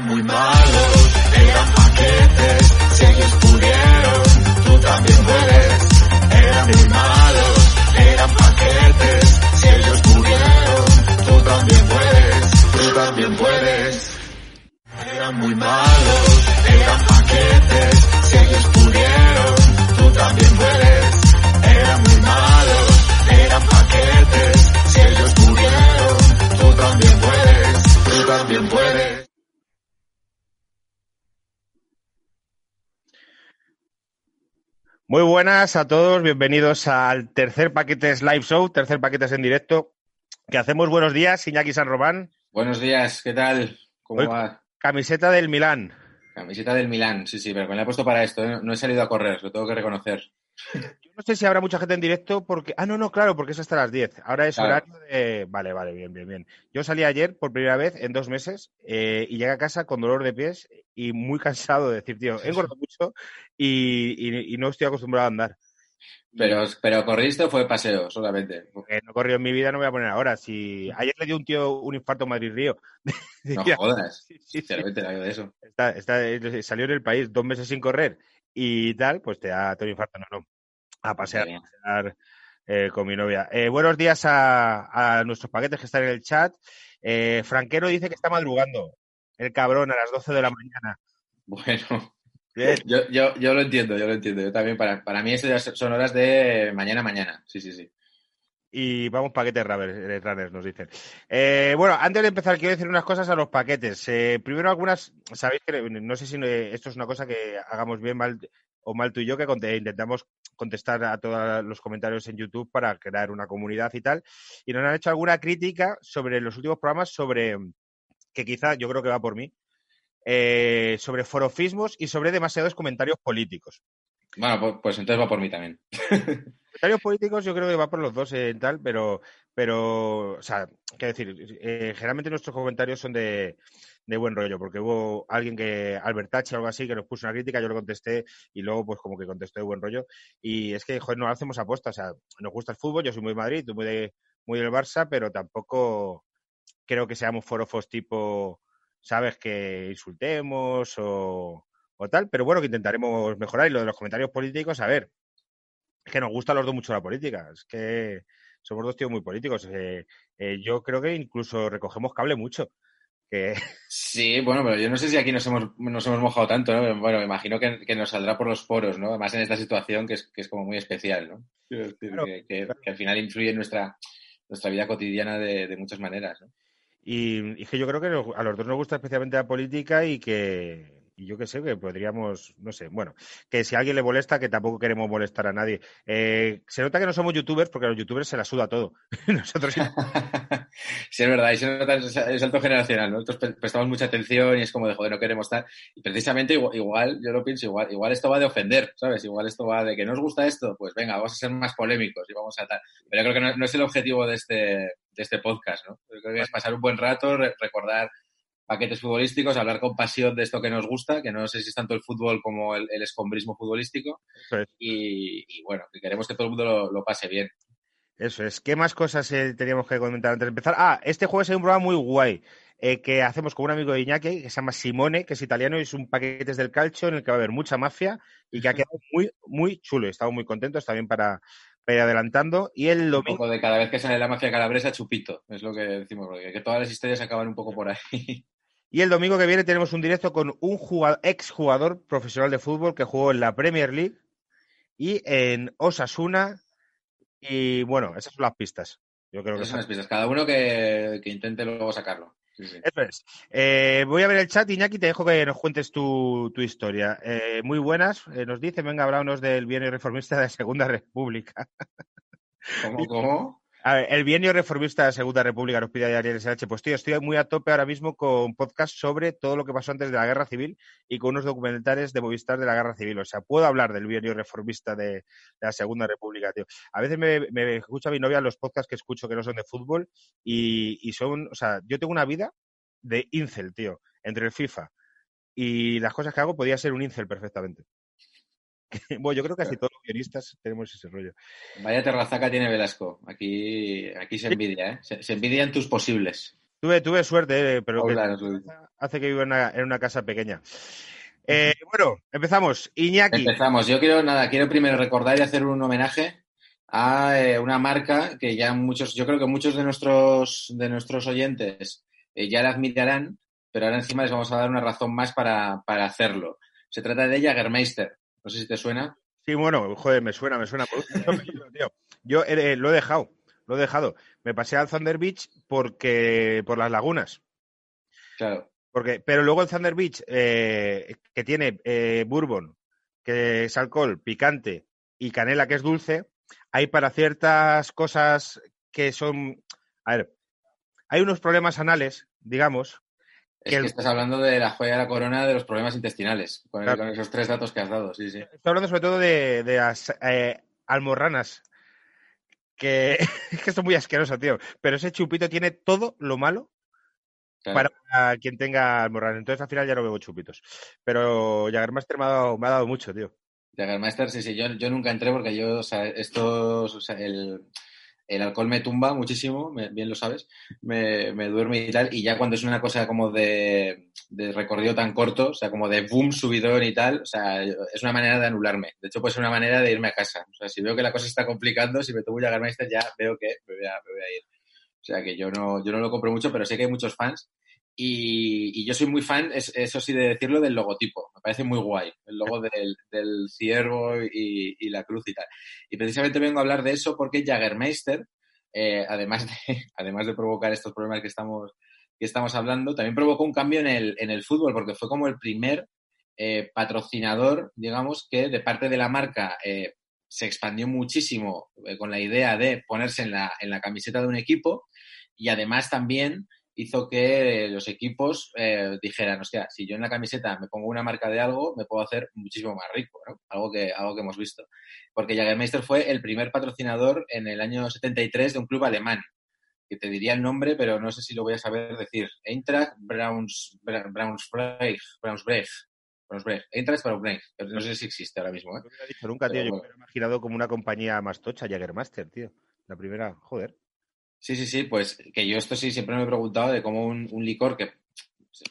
Muy malos, eran paquetes, si ellos Muy buenas a todos, bienvenidos al tercer Paquetes Live Show, tercer Paquetes en directo, que hacemos buenos días, Iñaki San Román, Buenos días, ¿qué tal? ¿Cómo Hoy- va? camiseta del Milán. Camiseta del Milán, sí, sí, pero me la he puesto para esto, ¿eh? no he salido a correr, lo tengo que reconocer. Yo no sé si habrá mucha gente en directo porque... Ah, no, no, claro, porque es hasta las 10. Ahora es Claro. horario de... Vale, vale, bien, bien, bien. Yo salí ayer por primera vez en dos meses eh, y llegué a casa con dolor de pies y muy cansado de decir, tío, he engordado mucho y, y- y no estoy acostumbrado a andar. Pero, pero corriste o fue paseo solamente. Eh, no he corrido en mi vida, no me voy a poner ahora. Si... Ayer le dio un tío un infarto en Madrid-Río. No jodas. Sí, sí, sí. Sinceramente, la de eso. Está, está- eh, salió en el país dos meses sin correr y tal, pues te da todo el infarto. No, no. A pasear, Bien. a pasear, eh, con mi novia. Eh, buenos días a, a nuestros paquetes que están en el chat. Eh, Franquero dice que está madrugando. El cabrón a las 12 de la mañana. Bueno, yo, yo, yo lo entiendo, yo lo entiendo. Yo también, para, para mí, estas son horas de mañana, mañana. Sí, sí, sí. Y vamos paquetes runners, eh, runners, nos dicen. Eh, bueno, antes de empezar, quiero decir unas cosas a los paquetes. Eh, primero, algunas, sabéis que no sé si esto es una cosa que hagamos bien mal o mal tú y yo, que intentamos contestar a todos los comentarios en YouTube para crear una comunidad y tal. Y nos han hecho alguna crítica sobre los últimos programas, sobre que quizá yo creo que va por mí, eh, sobre forofismos y sobre demasiados comentarios políticos. Bueno, pues, pues entonces va por mí también. comentarios políticos yo creo que va por los dos en tal, pero, pero, o sea, quiero decir, eh, generalmente nuestros comentarios son de, de buen rollo, porque hubo alguien que, Albertache o algo así, que nos puso una crítica, yo le contesté y luego pues como que contestó de buen rollo. Y es que, joder, no hacemos apuestas, o sea, nos gusta el fútbol, yo soy muy Madrid, muy, de, muy del Barça, pero tampoco creo que seamos forofos tipo, sabes, que insultemos o, o tal, pero bueno, que intentaremos mejorar. Y lo de los comentarios políticos, a ver, es que nos gusta a los dos mucho la política. Es que somos dos tíos muy políticos. Eh, eh, yo creo que incluso recogemos cable mucho. Que Sí, bueno, pero yo no sé si aquí nos hemos, nos hemos mojado tanto, ¿no? Bueno, me imagino que, que nos saldrá por los poros, ¿no? Además en esta situación que es, que es como muy especial, ¿no? Claro, que, que- claro. que al final influye en nuestra, nuestra vida cotidiana de, de muchas maneras, ¿no? y, y es que yo creo que a los dos nos gusta especialmente la política y que y yo qué sé, que podríamos, no sé, bueno, que si a alguien le molesta, que tampoco queremos molestar a nadie. Eh, se nota que no somos youtubers porque a los youtubers se la suda todo. Nosotros sí, es verdad, y se nota el salto generacional, ¿no? Nosotros pre- prestamos mucha atención y es como de, joder, no queremos estar. Y precisamente igual, igual, yo lo pienso, igual, igual esto va de ofender, ¿sabes? Igual esto va de que no os gusta esto, pues venga, vamos a ser más polémicos y vamos a tal. Pero yo creo que no, es el objetivo de este, de este podcast, ¿no? Yo creo que es pasar un buen rato, re- recordar paquetes futbolísticos, hablar con pasión de esto que nos gusta, que no sé si es tanto el fútbol como el, el escombrismo futbolístico. Y, y bueno, que queremos que todo el mundo lo, lo pase bien. Eso es. ¿Qué más cosas eh, teníamos que comentar antes de empezar? Ah, este jueves hay un programa muy guay eh, que hacemos con un amigo de Iñaki que se llama Simone, que es italiano y es un paquetes del calcio en el que va a haber mucha mafia y que ha quedado muy, muy chulo. Estamos muy contentos también para, para ir adelantando. Y el Un domingo, poco de cada vez que sale la mafia calabresa, chupito, es lo que decimos, porque que todas las historias acaban un poco por ahí. Y el domingo que viene tenemos un directo con un jugador, ex jugador profesional de fútbol que jugó en la Premier League y en Osasuna. Y bueno, esas son las pistas. Yo creo que Esas son las pistas. Cada uno que, que intente luego sacarlo. Sí, sí. Eso es. Eh, voy a ver el chat, Iñaki, te dejo que nos cuentes tu, tu historia. Eh, muy buenas, eh, nos dice, venga, hablámonos del bienio reformista de la Segunda República. ¿Cómo, cómo? A ver, el bienio reformista de la Segunda República nos pide Ariel SH. Pues tío, estoy muy a tope ahora mismo con podcast sobre todo lo que pasó antes de la Guerra Civil y con unos documentales de Movistar de la Guerra Civil. O sea, puedo hablar del bienio reformista de, la Segunda República, tío. A veces me, me escucha mi novia los podcasts que escucho que no son de fútbol y, y son, o sea, yo tengo una vida de incel, tío, entre el FIFA y las cosas que hago podía ser un incel perfectamente. bueno, yo creo que casi todos los guionistas tenemos ese rollo. Vaya terrazaca tiene Velasco. Aquí, aquí se envidia, ¿eh? Se, se envidian tus posibles. Tuve, tuve suerte, eh, pero Oh, que claro, hace que viva en una, en una casa pequeña. Eh, bueno, empezamos. Iñaki. Empezamos. Yo quiero, nada, quiero primero recordar y hacer un homenaje a eh, una marca que ya muchos, yo creo que muchos de nuestros, de nuestros oyentes ya la admitirán, pero ahora encima les vamos a dar una razón más para, para hacerlo. Se trata de Jagermeister. No sé si te suena. Sí, bueno, joder, me suena, me suena. Tío. Yo eh, lo he dejado, lo he dejado. Me pasé al Thunder Beach porque por las lagunas. Claro. Porque, pero luego el Thunder Beach, eh, que tiene eh, bourbon, que es alcohol, picante y canela, que es dulce, hay para ciertas cosas que son. A ver, hay unos problemas anales, digamos. Es Que el- que estás hablando de la joya de la corona de los problemas intestinales, con, el- Claro. con esos tres datos que has dado. Sí, sí. Estoy hablando sobre todo de, de las eh, almorranas. Que, es que son muy asquerosas, tío. Pero ese chupito tiene todo lo malo Claro. para quien tenga almorranas. Entonces al final ya no bebo chupitos. Pero Jagermaster me ha dado, me ha dado mucho, tío. Jagermeister, sí, sí, yo, yo nunca entré porque yo, o sea, estos, o sea, el, el alcohol me tumba muchísimo, bien lo sabes, me, me duerme y tal, y ya cuando es una cosa como de, de recorrido tan corto, o sea, como de boom, subidón y tal, o sea, es una manera de anularme. De hecho, puede ser una manera de irme a casa. O sea, si veo que la cosa está complicando, si me tomo Jagermeister ya veo que me voy a, me voy a ir. O sea, que yo no, yo no lo compro mucho, pero sé que hay muchos fans. Y, y yo soy muy fan, es- eso sí, de decirlo, del logotipo. Me parece muy guay. El logo del, del ciervo y, y la cruz y tal. Y precisamente vengo a hablar de eso porque Jagermeister, eh, además, de, además de provocar estos problemas que estamos, que estamos hablando, también provocó un cambio en el, en el fútbol porque fue como el primer eh, patrocinador, digamos, que de parte de la marca eh, se expandió muchísimo con la idea de ponerse en la, en la camiseta de un equipo y además también hizo que los equipos eh, dijeran, hostia, si yo en la camiseta me pongo una marca de algo, me puedo hacer muchísimo más rico, ¿no? Algo que, algo que hemos visto. Porque Jagermeister fue el primer patrocinador en el año 73 de un club alemán, que te diría el nombre, pero no sé si lo voy a saber decir. Eintracht Brauns, Bra- Braunschweig, Braunschweig, Eintracht Braunschweig. No sé si existe ahora mismo, ¿eh? No lo he dicho nunca, tío. Pero Yo bueno. me he imaginado como una compañía más tocha, Jagermaster, tío. La primera, joder. Sí, sí, sí, pues que yo esto sí siempre me he preguntado de cómo un, un licor que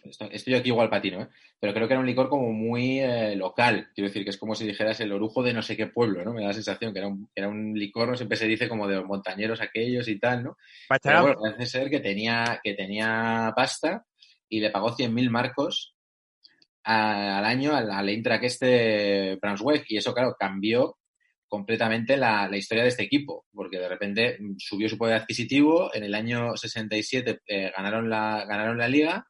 esto- estoy aquí igual patino, ¿eh? pero creo que era un licor como muy eh, local, quiero decir que es como si dijeras el orujo de no sé qué pueblo, ¿no? Me da la sensación que era un, era un licor, ¿no? siempre se dice como de los montañeros aquellos y tal, ¿no? Pero bueno, parece ser que tenía, que tenía pasta y le pagó 100.000 marcos a- al año al, al Eintracht este Braunschweig y eso, claro, cambió completamente la, historia de este equipo, porque de repente subió su poder adquisitivo, en el año 67 eh, ganaron, la, ganaron la liga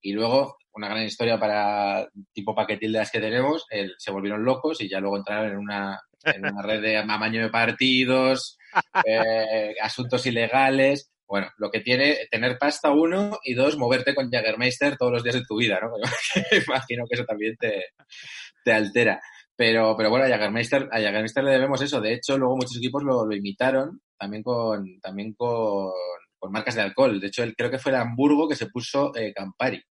y luego, una gran historia para tipo paquetil de las que tenemos, se volvieron locos y ya luego entraron en una, en una red de amaño de partidos, eh, asuntos ilegales. Bueno, lo que tiene tener pasta uno y dos, moverte con Jagermeister todos los días de tu vida, ¿no? Imagino que eso también te, te altera. Pero, pero bueno, a Jagermeister, a Jagermeister le debemos eso. De hecho, luego muchos equipos lo, lo imitaron también con, también con, con marcas de alcohol. De hecho, él, creo que fue el Hamburgo que se puso eh, Campari.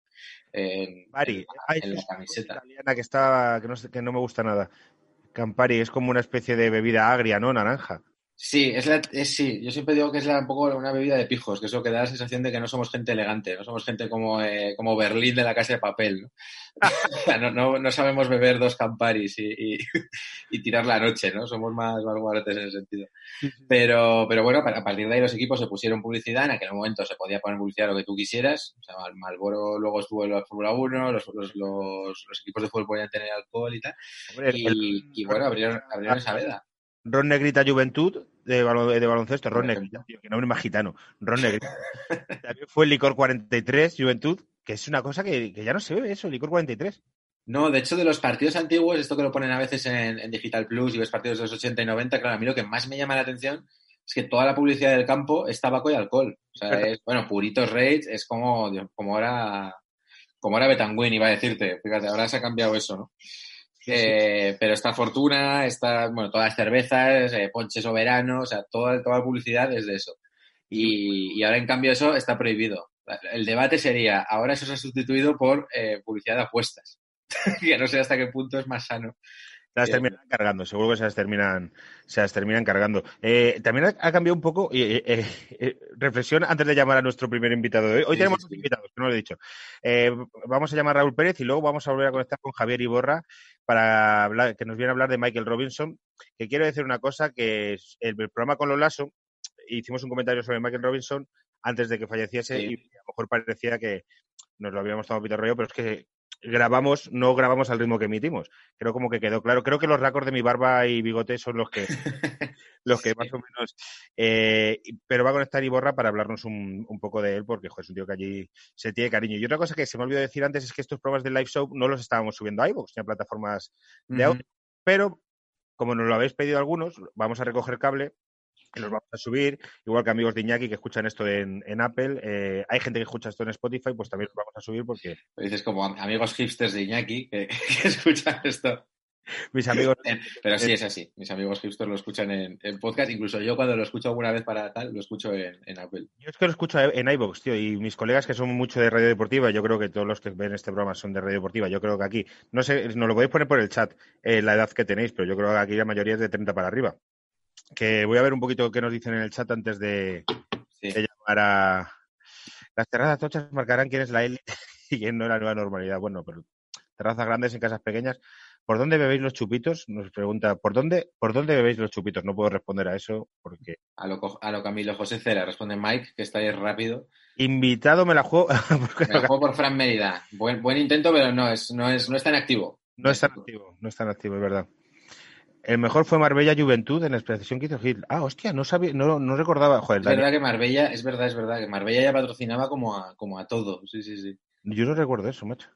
en- Campari. en- Ay, en la camiseta. italiana que está que no, que no me gusta nada. Campari es como una especie de bebida agria, ¿no? Naranja. Sí, es la, es, sí, yo siempre digo que es la, un poco una bebida de pijos, que eso que da la sensación de que no somos gente elegante, no somos gente como, eh, como Berlín de la casa de papel, ¿no? O sea, no, no, no sabemos beber dos Camparis y, y, y tirar la noche, ¿no? Somos más, más en ese sentido. Pero, pero bueno, a partir de ahí los equipos se pusieron publicidad, en aquel momento se podía poner publicidad lo que tú quisieras, o sea, Mal- Malboro luego estuvo en la Fórmula 1, los, los, los, los equipos de fútbol podían tener alcohol y tal, Hombre, el- y, y bueno, abrieron, abrieron esa veda. Ron Negrita Juventud de, de baloncesto. Ron Negrita, tío, que nombre más gitano. Ron Negrita. También fue el licor 43 Juventud, que es una cosa que, que ya no se ve eso, licor 43. No, de hecho, de los partidos antiguos, esto que lo ponen a veces en, en Digital Plus y ves partidos de los 80 y 90, claro, a mí lo que más me llama la atención es que toda la publicidad del campo es tabaco y alcohol. O sea, es, bueno, Puritos Rage es como, como ahora, como ahora Betanguin, iba a decirte. Fíjate, ahora se ha cambiado eso, ¿no? Eh, pero está Fortuna, está, bueno, todas las cervezas, eh, Ponche Soberano, o sea, toda, toda la publicidad es de eso. Y, ahora, en cambio, eso está prohibido. El debate sería, ahora eso se ha sustituido por eh, publicidad de apuestas. que no sé hasta qué punto es más sano las terminan cargando, seguro que se las terminan, se las terminan cargando. Eh, también ha, ha, cambiado un poco, eh, eh, eh, reflexión antes de llamar a nuestro primer invitado de hoy. Hoy sí, tenemos sí, dos invitados, que no lo he dicho. Eh, vamos a llamar a Raúl Pérez y luego vamos a volver a conectar con Javier Iborra para hablar, que nos viene a hablar de Michael Robinson, que quiero decir una cosa, que el, el programa con los Lasso, hicimos un comentario sobre Michael Robinson antes de que falleciese y a lo mejor parecía que nos lo habíamos tomado pito rollo, pero es que grabamos, no grabamos al ritmo que emitimos. Creo como que quedó claro. Creo que los récords de mi barba y bigote son los que, los que más o menos. Eh, pero va a conectar Iborra para hablarnos un, un poco de él, porque joder, es un tío que allí se tiene cariño. Y otra cosa que se me olvidó decir antes es que estos programas de live show no los estábamos subiendo a iVoox, ni a plataformas de audio. Uh -huh. Pero, como nos lo habéis pedido algunos, vamos a recoger cable y los vamos a subir, igual que amigos de Iñaki que escuchan esto en, en Apple. Eh, hay gente que escucha esto en Spotify, pues también los vamos a subir porque. Dices como amigos hipsters de Iñaki que, que escuchan esto. Mis amigos. Pero sí es así. Mis amigos hipsters lo escuchan en, en, podcast. Incluso yo cuando lo escucho alguna vez para tal, lo escucho en, en Apple. Yo es que lo escucho en iVoox, tío. Y mis colegas que son mucho de radio deportiva, yo creo que todos los que ven este programa son de radio deportiva. Yo creo que aquí, no sé, nos lo podéis poner por el chat, eh, la edad que tenéis, pero yo creo que aquí la mayoría es de 30 para arriba que voy a ver un poquito qué nos dicen en el chat antes de, sí. de llamar a... Las terrazas tochas marcarán quién es la élite y quién no es la nueva normalidad. Bueno, pero terrazas grandes en casas pequeñas. ¿Por dónde bebéis los chupitos? Nos pregunta, ¿por dónde, ¿por dónde bebéis los chupitos? No puedo responder a eso porque... A lo, a lo Camilo José Cera, responde Mike, que está ahí rápido. Invitado me la juego... me la juego por Fran Mérida. Buen, buen intento, pero no es, no, es, no es tan activo. No es tan activo, no es tan activo, es verdad. El mejor fue Marbella Juventud en la expresión que hizo Gil. Ah, hostia, no sabía, no, no recordaba. Joder, es verdad que Marbella, es verdad, es verdad, que Marbella ya patrocinaba como a, como a todo. Sí, sí, sí. Yo no recuerdo eso, macho.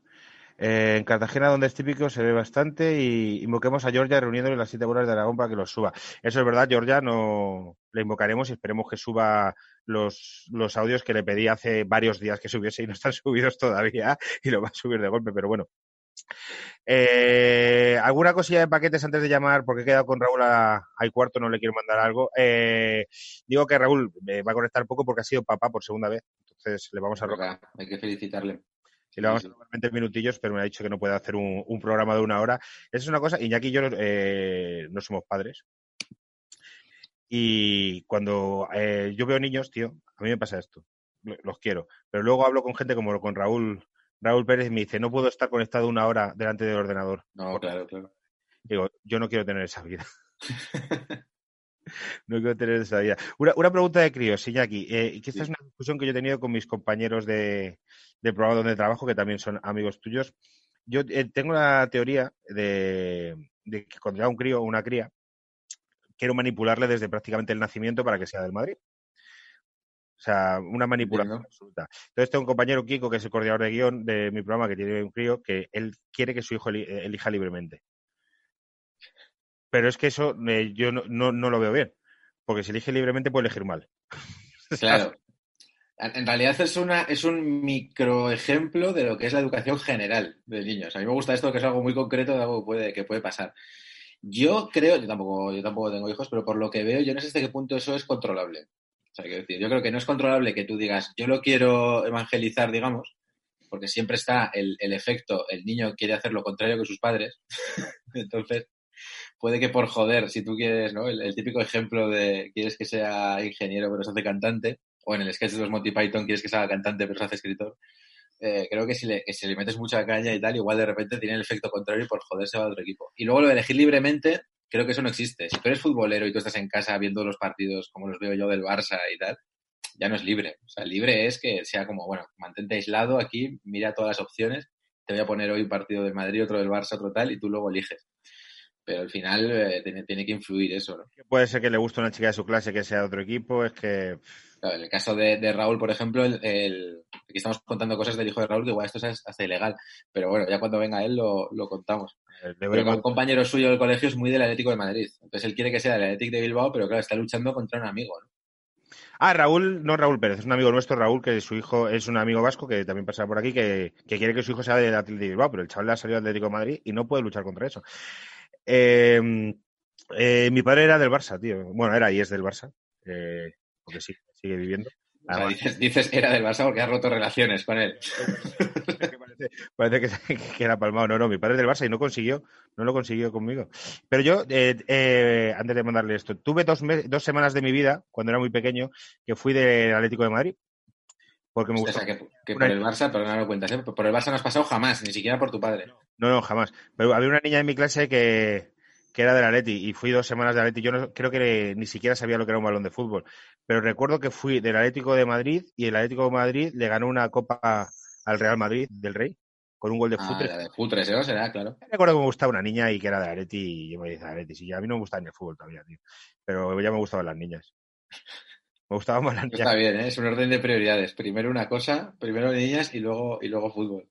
Eh, en Cartagena, donde es típico, se ve bastante y invoquemos a Georgia reuniéndole las siete bolas de Aragón para que los suba. Eso es verdad, Georgia, no le invocaremos y esperemos que suba los, los audios que le pedí hace varios días que subiese y no están subidos todavía y lo va a subir de golpe, pero bueno, eh, ¿Alguna cosilla de paquetes antes de llamar? Porque he quedado con Raúl al cuarto, no le quiero mandar algo. Eh, digo que Raúl eh, va a conectar poco porque ha sido papá por segunda vez. Entonces le vamos a rogar. Hay que felicitarle. Y le vamos sí, sí. a dar 20 minutillos, pero me ha dicho que no puede hacer un, un programa de una hora. Esa es una cosa. Iñaki y yo eh, no somos padres. Y cuando eh, yo veo niños, tío, a mí me pasa esto. Los quiero. Pero luego hablo con gente como con Raúl Raúl Pérez me dice, no puedo estar conectado una hora delante del ordenador. No, claro, claro. Digo, yo no quiero tener esa vida. no quiero tener esa vida. Una, una pregunta de críos, Iñaki, eh, que esta sí. es una discusión que yo he tenido con mis compañeros de, de programa donde trabajo, que también son amigos tuyos. Yo eh, tengo la teoría de, de que cuando ya un crío o una cría, quiero manipularle desde prácticamente el nacimiento para que sea del Madrid. O sea, una manipulación absoluta. Entonces tengo un compañero Kiko, que es el coordinador de guion de mi programa, que tiene un crío, que él quiere que su hijo elija libremente. Pero es que eso eh, yo no, no, no, lo veo bien. Porque si elige libremente puede elegir mal. Claro. En realidad es, una, es un microejemplo de lo que es la educación general de niños. A mí me gusta esto que es algo muy concreto de algo que puede, que puede pasar. Yo creo, yo tampoco, yo tampoco tengo hijos, pero por lo que veo, yo no sé hasta qué punto eso es controlable. O sea, decir, yo creo que no es controlable que tú digas, yo lo quiero evangelizar, digamos, porque siempre está el, el efecto, el niño quiere hacer lo contrario que sus padres. Entonces, puede que por joder, si tú quieres, ¿no? El, el, típico ejemplo de quieres que sea ingeniero pero se hace cantante, o en el sketch de los Monty Python quieres que sea cantante pero se hace escritor. Eh, creo que si, le, que si le metes mucha caña y tal, igual de repente tiene el efecto contrario y por joder se va a otro equipo. Y luego lo de elegir libremente, creo que eso no existe. Si tú eres futbolero y tú estás en casa viendo los partidos como los veo yo del Barça y tal, ya no es libre. O sea, libre es que sea como, bueno, mantente aislado aquí, mira todas las opciones, te voy a poner hoy un partido del Madrid, otro del Barça, otro tal, y tú luego eliges. Pero al final eh, tiene, tiene, que influir eso, ¿no? Puede ser que le guste a una chica de su clase que sea de otro equipo, es que... Claro, en el caso de, de Raúl, por ejemplo, el, el, aquí estamos contando cosas del hijo de Raúl que igual esto es hasta ilegal, pero bueno, ya cuando venga él lo, lo contamos. Pero un compañero suyo del colegio es muy del Atlético de Madrid. Entonces él quiere que sea del Atlético de Bilbao, pero claro, está luchando contra un amigo. ¿no? Ah, Raúl, no Raúl Pérez, es un amigo nuestro, Raúl, que su hijo es un amigo vasco que también pasa por aquí, que, que quiere que su hijo sea del Atlético de Bilbao, pero el chaval le ha salido del Atlético de Madrid y no puede luchar contra eso. Eh, eh, mi padre era del Barça, tío. Bueno, era y es del Barça, eh, porque sí, sigue viviendo. O sea, dices, dices, era del Barça porque has roto relaciones con él. Parece que, que era palmado. No, no, mi padre es del Barça y no consiguió, no lo consiguió conmigo. Pero yo, eh, eh, antes de mandarle esto, tuve dos, dos semanas de mi vida, cuando era muy pequeño, que fui del Atlético de Madrid. Porque me O gustó. sea, que, que por el Barça, pero no lo cuentas, ¿eh? Por el Barça no has pasado jamás, ni siquiera por tu padre. No, no, jamás. Pero había una niña en mi clase que, que era del Atleti y fui dos semanas del Atleti. Yo no, creo que ni siquiera sabía lo que era un balón de fútbol. Pero recuerdo que fui del Atlético de Madrid y el Atlético de Madrid le ganó una copa al Real Madrid del Rey con un gol de Ah, la de Futres, ¿eh? Será, claro. Recuerdo que me gustaba una niña y que era de Atleti y yo me decía Atleti. Sí, a mí no me gustaba ni el fútbol todavía, tío. Pero ya me gustaban las niñas. Me gustaban más las niñas. Está bien, ¿eh? Es un orden de prioridades. Primero una cosa, primero niñas y luego, y luego fútbol.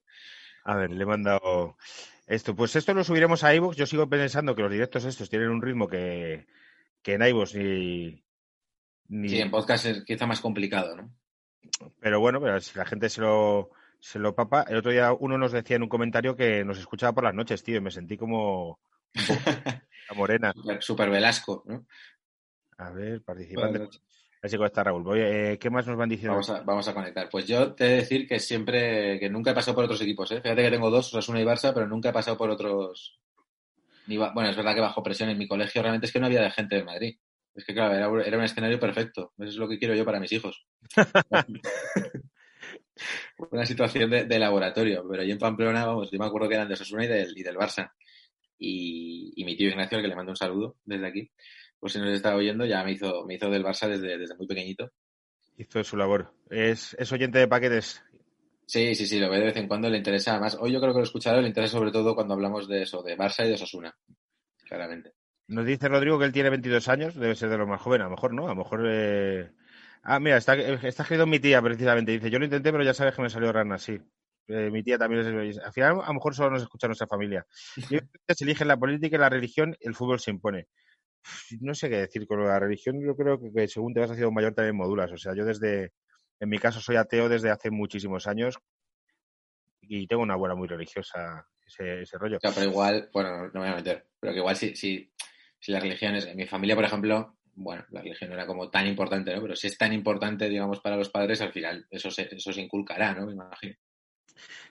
A ver, le he mandado esto. Pues esto lo subiremos a iVoox. Yo sigo pensando que los directos estos tienen un ritmo que, que en iVoox ni, ni... Sí, en podcast es quizá más complicado, ¿no? Pero bueno, pero si la gente se lo, se lo papa. El otro día uno nos decía en un comentario que nos escuchaba por las noches, tío, y me sentí como la morena. Super, super Velasco, ¿no? A ver, participante. Así que está Raúl. Eh, ¿Qué más nos van diciendo? Vamos a, vamos a conectar. Pues yo te he de decir que siempre, que nunca he pasado por otros equipos, ¿eh? Fíjate que tengo dos, Osasuna y Barça, pero nunca he pasado por otros. Ni ba- bueno, es verdad que bajo presión en mi colegio realmente es que no había de gente de Madrid. Es que claro, era, un- era un escenario perfecto. Eso es lo que quiero yo para mis hijos. Una situación de, de laboratorio. Pero allí en Pamplona, vamos, yo me acuerdo que eran de Osasuna y del, y del Barça. Y, y mi tío Ignacio, al que le mando un saludo desde aquí, pues si nos está oyendo, ya me hizo, me hizo del Barça desde, desde muy pequeñito. Hizo su labor. Es, es oyente de paquetes. Sí, sí, sí, lo ve de vez en cuando, le interesa más. Hoy yo creo que lo escucharé, le interesa sobre todo cuando hablamos de eso, de Barça y de Osasuna, claramente. Nos dice Rodrigo que él tiene 22 años, debe ser de los más jóvenes, a lo mejor no, a lo mejor... eh, Ah, mira, está, está escrito mi tía precisamente, dice, yo lo intenté, pero ya sabes que me salió rana, sí. Eh, mi tía también es... Al final, a lo mejor solo nos escucha nuestra familia. Se elige la política y la religión, el fútbol se impone. No sé qué decir con la religión, yo creo que, que según te vas haciendo mayor también modulas, o sea, yo desde... En mi caso soy ateo desde hace muchísimos años y tengo una abuela muy religiosa, ese, ese rollo. O sea, pero igual, bueno, no me voy a meter, pero que igual si, si, si las religiones, en mi familia, por ejemplo, bueno, la religión no era como tan importante, ¿no? Pero si es tan importante, digamos, para los padres, al final eso se, eso se inculcará, ¿no? Me imagino.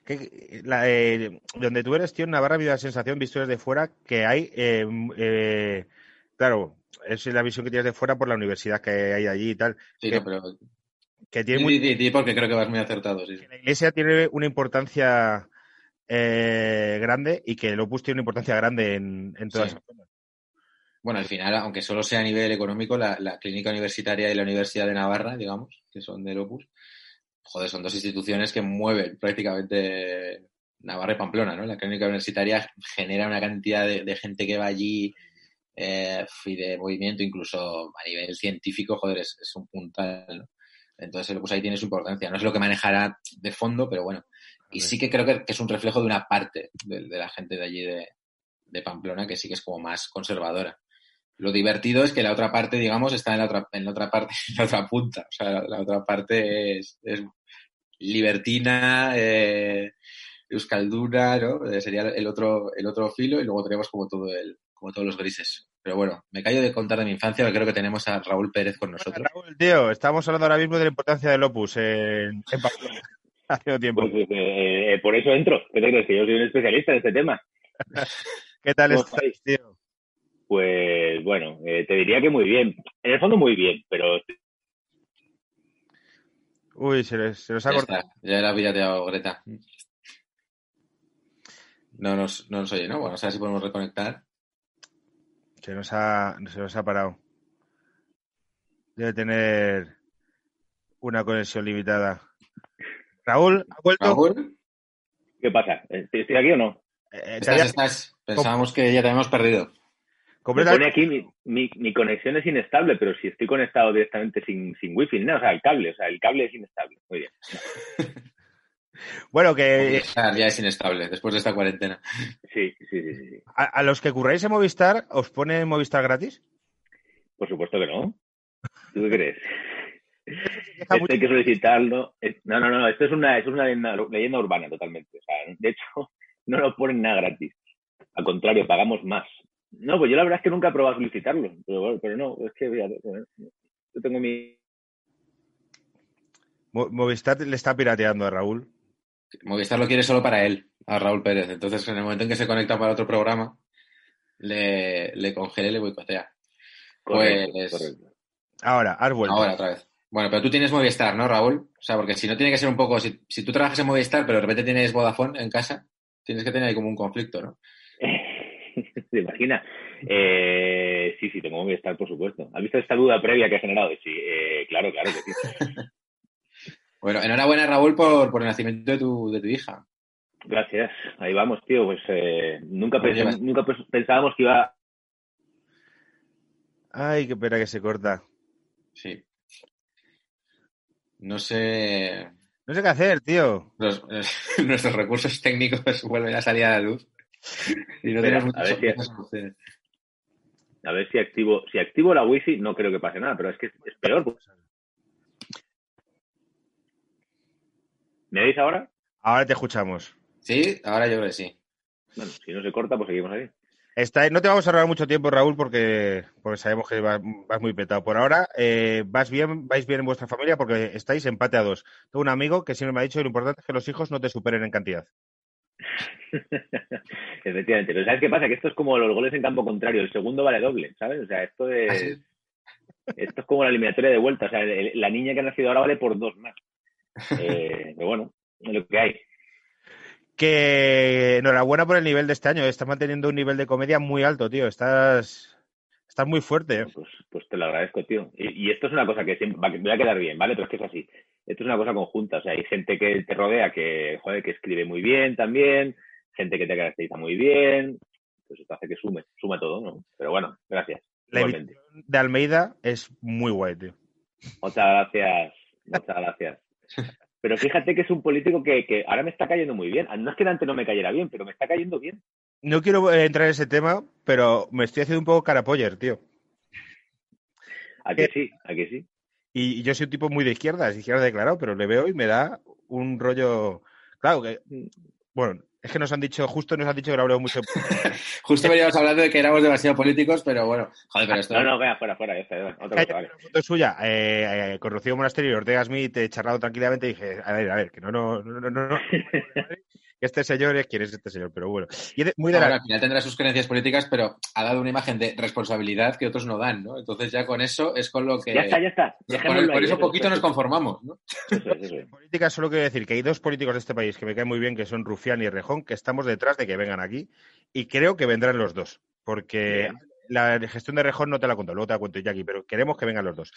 que, la, eh, donde tú eres, tío, en Navarra, ha habido la sensación, visto desde fuera, que hay, eh, eh, claro, es la visión que tienes de fuera por la universidad que hay allí y tal, Sí, que, no, pero que tiene muy- di, porque creo que vas muy acertado, sí. sí. la iglesia tiene una importancia eh, grande y que el Opus tiene una importancia grande en, en toda Sí. esa zona. Bueno, al final, aunque solo sea a nivel económico, la, la clínica universitaria y la Universidad de Navarra, digamos, que son del Opus, joder, son dos instituciones que mueven prácticamente Navarra y Pamplona, ¿no? La clínica universitaria genera una cantidad de, de gente que va allí eh, y de movimiento, incluso a nivel científico, joder, es, es un puntal, ¿no? Entonces, pues ahí tiene su importancia. No es lo que manejará de fondo, pero bueno. Y sí que creo que, que es un reflejo de una parte de, de la gente de allí de, de Pamplona que sí que es como más conservadora. Lo divertido es que la otra parte, digamos, está en la otra, en la otra parte, en la otra punta. O sea, la, la otra parte es, es libertina, eh, euskalduna, ¿no? Eh, sería el otro, el otro filo y luego tenemos como todo el, como todos los grises. Pero bueno, me callo de contar de mi infancia, porque creo que tenemos a Raúl Pérez con nosotros. Raúl, tío, estamos hablando ahora mismo de la importancia del Opus en, en Pamplona. Hace un tiempo. Pues eh, eh, por eso entro. ¿Qué te crees? Que yo soy un especialista en este tema. ¿Qué tal ¿Cómo estáis, tío? Pues bueno, eh, te diría que muy bien. En el fondo muy bien, pero Uy, se les, se les ha Ya cortado. está, ya la pirateado Greta. No nos, no nos oye, ¿no? Bueno, a ver si podemos reconectar. Se nos ha, se nos ha parado. Debe tener una conexión limitada. Raúl, ¿ha vuelto? Raúl, ¿qué pasa? ¿Estoy aquí o no? Eh, te estás, estás. Pensábamos que ya te habíamos perdido. Me completamente- pone aquí mi, mi, mi conexión es inestable, pero si estoy conectado directamente sin, sin wifi, no, o sea, el cable, o sea, el cable es inestable. Muy bien. Bueno, que Ya, ya es inestable después de esta cuarentena. Sí, sí, sí, sí, a, a los que curráis en Movistar, ¿os pone Movistar gratis? Por supuesto que no. ¿Tú qué crees? Esto mucho- hay que solicitarlo. No, no, no, esto es una, es una leyenda, leyenda urbana totalmente. O sea, de hecho, no nos ponen nada gratis. Al contrario, pagamos más. No, pues yo la verdad es que nunca he probado a solicitarlo. Pero, bueno, pero no, es que fíjate, yo tengo mi. Mo- Movistar le está pirateando a Raúl. Movistar lo quiere solo para él, a Raúl Pérez. Entonces, en el momento en que se conecta para otro programa, le, le congela y le boicotea. Pues- correcto. Ahora, has vuelto. Ahora otra vez. Bueno, pero tú tienes Movistar, ¿no, Raúl? O sea, porque si no tiene que ser un poco, si, si tú trabajas en Movistar, pero de repente tienes Vodafone en casa, tienes que tener ahí como un conflicto, ¿no? ¿Te imaginas? Eh, sí, sí, tengo que estar, por supuesto. ¿Has visto esta duda previa que ha generado? Sí, eh, claro, claro que sí. Bueno, enhorabuena, Raúl, por, por el nacimiento de tu, de tu hija. Gracias. Ahí vamos, tío. Pues eh, nunca, Oye, pensé- nunca pens- pensábamos que iba Ay, qué pena que se corta. Sí. No sé. No sé qué hacer, tío. los- nuestros recursos técnicos vuelven a salir a la luz. Y no Espera, tenemos a ver si-. A ver si activo, si activo la wifi, no creo que pase nada, pero es que es, es peor. pues. ¿Me veis ahora? Ahora te escuchamos. Sí, ahora yo creo que sí. Bueno, si no se corta, pues seguimos ahí. Está, no te vamos a ahorrar mucho tiempo, Raúl, porque, porque sabemos que vas, vas muy petado. Por ahora, eh, vas bien, vais bien en vuestra familia porque estáis empate a dos. Tengo un amigo que siempre me ha dicho que lo importante es que los hijos no te superen en cantidad. Efectivamente. Pero ¿sabes qué pasa? Que esto es como los goles en campo contrario. El segundo vale doble, ¿sabes? O sea, esto ¿Ah, es, sí? esto es como la eliminatoria de vuelta. O sea, el- la niña que ha nacido ahora vale por dos más. Eh, pero bueno, es lo que hay. Que enhorabuena por el nivel de este año. Estás manteniendo un nivel de comedia muy alto, tío. Estás, estás muy fuerte. ¿eh? Pues, pues te lo agradezco, tío. Y, y esto es una cosa que siempre va, a- voy a quedar bien, ¿vale? Pero es que es así. Esto es una cosa conjunta. O sea, hay gente que te rodea que, joder, que escribe muy bien también, gente que te caracteriza muy bien. Pues esto hace que sume, suma todo, ¿no? Pero bueno, gracias. La de Almeida es muy guay, tío. Muchas gracias, muchas gracias. Pero fíjate que es un político que, que ahora me está cayendo muy bien. No es que antes no me cayera bien, pero me está cayendo bien. No quiero eh, entrar en ese tema, pero me estoy haciendo un poco carapoller, tío. ¿A que sí? ¿A que sí? Y, y yo soy un tipo muy de izquierda, es izquierda declarado, pero le veo y me da un rollo. Claro que. Bueno, es que nos han dicho, justo nos han dicho que no hablamos mucho. Justo veníamos hablando de que éramos demasiado políticos, pero bueno, joder, pero esto. No, no, vea, fuera, fuera, ya está. Hay cosa, vale. una foto suya eh, eh, con Rocío Monasterio y Ortega Smith eh, charlado tranquilamente y dije, a ver, a ver, que no, no, no, no, no, no. que este señor es quién es este señor, pero bueno. Y de- muy de Ahora, la, al final tendrá sus creencias políticas, pero ha dado una imagen de responsabilidad que otros no dan, ¿no? Entonces ya con eso es con lo que... Ya está, ya está. con, el- Dejémoslo con ahí, eso eso, poquito eso, nos conformamos, ¿no? eso eso política solo quiero decir que hay dos políticos de este país que me caen muy bien, que son Rufián y Rejón, que estamos detrás de que vengan aquí y creo que vendrán los dos, porque Bien. la gestión de Rejón no te la cuento, luego te la cuento yo aquí, pero queremos que vengan los dos.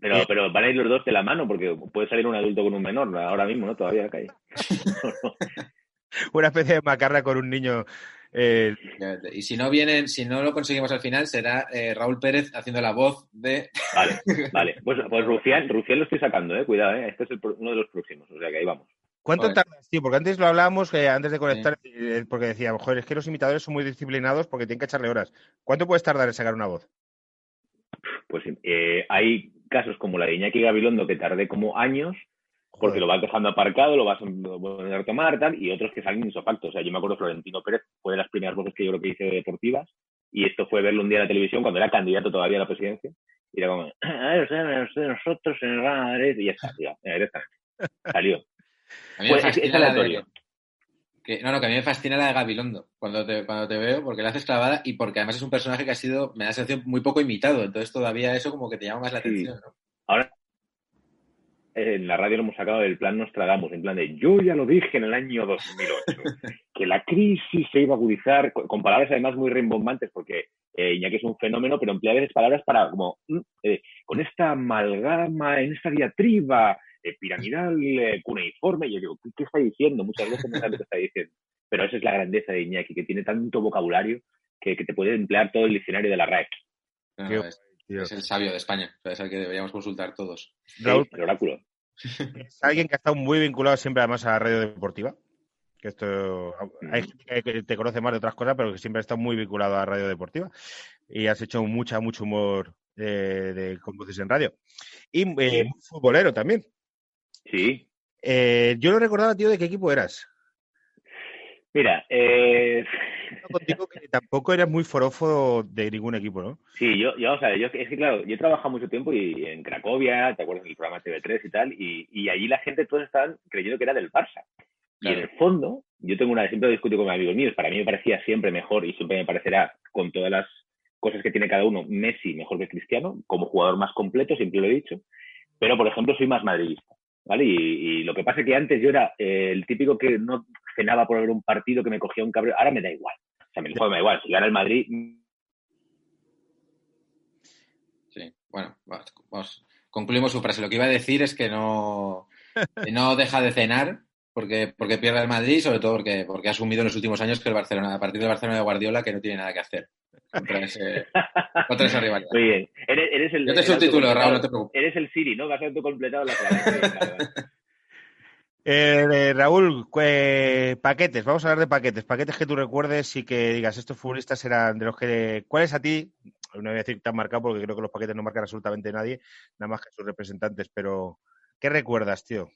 Pero, Eh, pero van a ir los dos de la mano, porque puede salir un adulto con un menor ahora mismo, ¿no? Todavía acá. Una especie de macarra con un niño. eh, Y si no vienen, si no lo conseguimos al final, será eh, Raúl Pérez haciendo la voz de... Vale, vale. Pues, pues Rufián, Rufián lo estoy sacando, ¿eh? Cuidado, ¿eh? Este es el uno de los próximos, o sea que ahí vamos. ¿Cuánto tardas, tío? Porque antes lo hablábamos, que antes de conectar, eh, porque decía, joder, es que los imitadores son muy disciplinados porque tienen que echarle horas. ¿Cuánto puedes tardar en sacar una voz? Pues eh, hay casos como la de Iñaki Gabilondo que tardé como años porque Joder. lo vas dejando aparcado, lo vas a volver a tomar, tal, y otros que salen isofacto. O sea, yo me acuerdo Florentino Pérez fue de las primeras voces que yo creo que hice deportivas, y esto fue verlo un día en la televisión cuando era candidato todavía a la presidencia, y era como, a ver, sea, nosotros en el Real Madrid", y ya está, tío, ya, directamente. Salió. A Pues es, es la de- aleatorio. que- no, no, que a mí me fascina la de Gabilondo cuando te, cuando te veo, porque la haces clavada y porque además es un personaje que ha sido, me da la sensación, muy poco imitado. Entonces todavía eso como que te llama más la Sí. atención, ¿no? Ahora, en la radio lo hemos sacado del plan Nostradamus, en plan de yo ya lo dije en el año 2008, que la crisis se iba a agudizar, con, palabras además muy rimbombantes, porque eh, Iñaki es un fenómeno, pero emplea a veces palabras para como, mm, eh, con esta amalgama, en esta diatriba eh, piramidal, eh, cuneiforme, y yo digo, ¿qué, qué está diciendo? Muchas veces no sabe lo que está diciendo. Pero esa es la grandeza de Iñaki, que tiene tanto vocabulario que, que te puede emplear todo el diccionario de la RAE, No, Es, Tío. es el sabio de España, o sea, es el que deberíamos consultar todos. Raúl, Sí, el oráculo. es alguien que ha estado muy vinculado siempre además a la radio deportiva. Que esto hay gente que te conoce más de otras cosas, pero que siempre ha estado muy vinculado a la radio deportiva. Y has hecho mucha, mucho humor eh, de, con voces en radio. Y eh, muy futbolero también. Sí, Eh, yo lo recordaba, tío, de qué equipo eras. Mira, eh, Contigo que tampoco eras muy forofo de ningún equipo, ¿no? sí, yo, yo, o sea, yo, es que claro, yo he trabajado mucho tiempo y en Cracovia, ¿te acuerdas del programa TV3 y tal? Y, y allí la gente todos estaban creyendo que era del Barça. Y en el fondo, yo tengo una, siempre discuto con amigos míos, para mí me parecía siempre mejor y siempre me parecerá, con todas las cosas que tiene cada uno, Messi mejor que Cristiano, como jugador más completo, siempre lo he dicho. Pero, por ejemplo, soy más madridista. ¿Vale? Y, y lo que pasa es que antes yo era eh, el típico que no cenaba por ver un partido que me cogía un cabreo. Ahora me da igual. O sea, me, me da igual. Si gana el Madrid, Sí, bueno, vamos, vamos. concluimos su frase. Lo que iba a decir es que no, que no deja de cenar porque, porque pierde el Madrid, sobre todo porque, porque ha asumido en los últimos años que el Barcelona, a partir del Barcelona de Guardiola, que no tiene nada que hacer contra, ese, contra esa rivalidad. Muy bien. Eres, eres el, Yo te el subtitulo, Raúl, no te preocupes. Eres el Siri, ¿no? Que has autocompletado la frase. Muy bien, vale, vale. Eh, Raúl, eh, paquetes, vamos a hablar de paquetes. Paquetes que tú recuerdes y que digas, estos futbolistas eran de los que. ¿Cuáles a ti? No voy a decir tan marcado porque creo que los paquetes no marcan absolutamente nadie, nada más que sus representantes, pero ¿qué recuerdas, tío?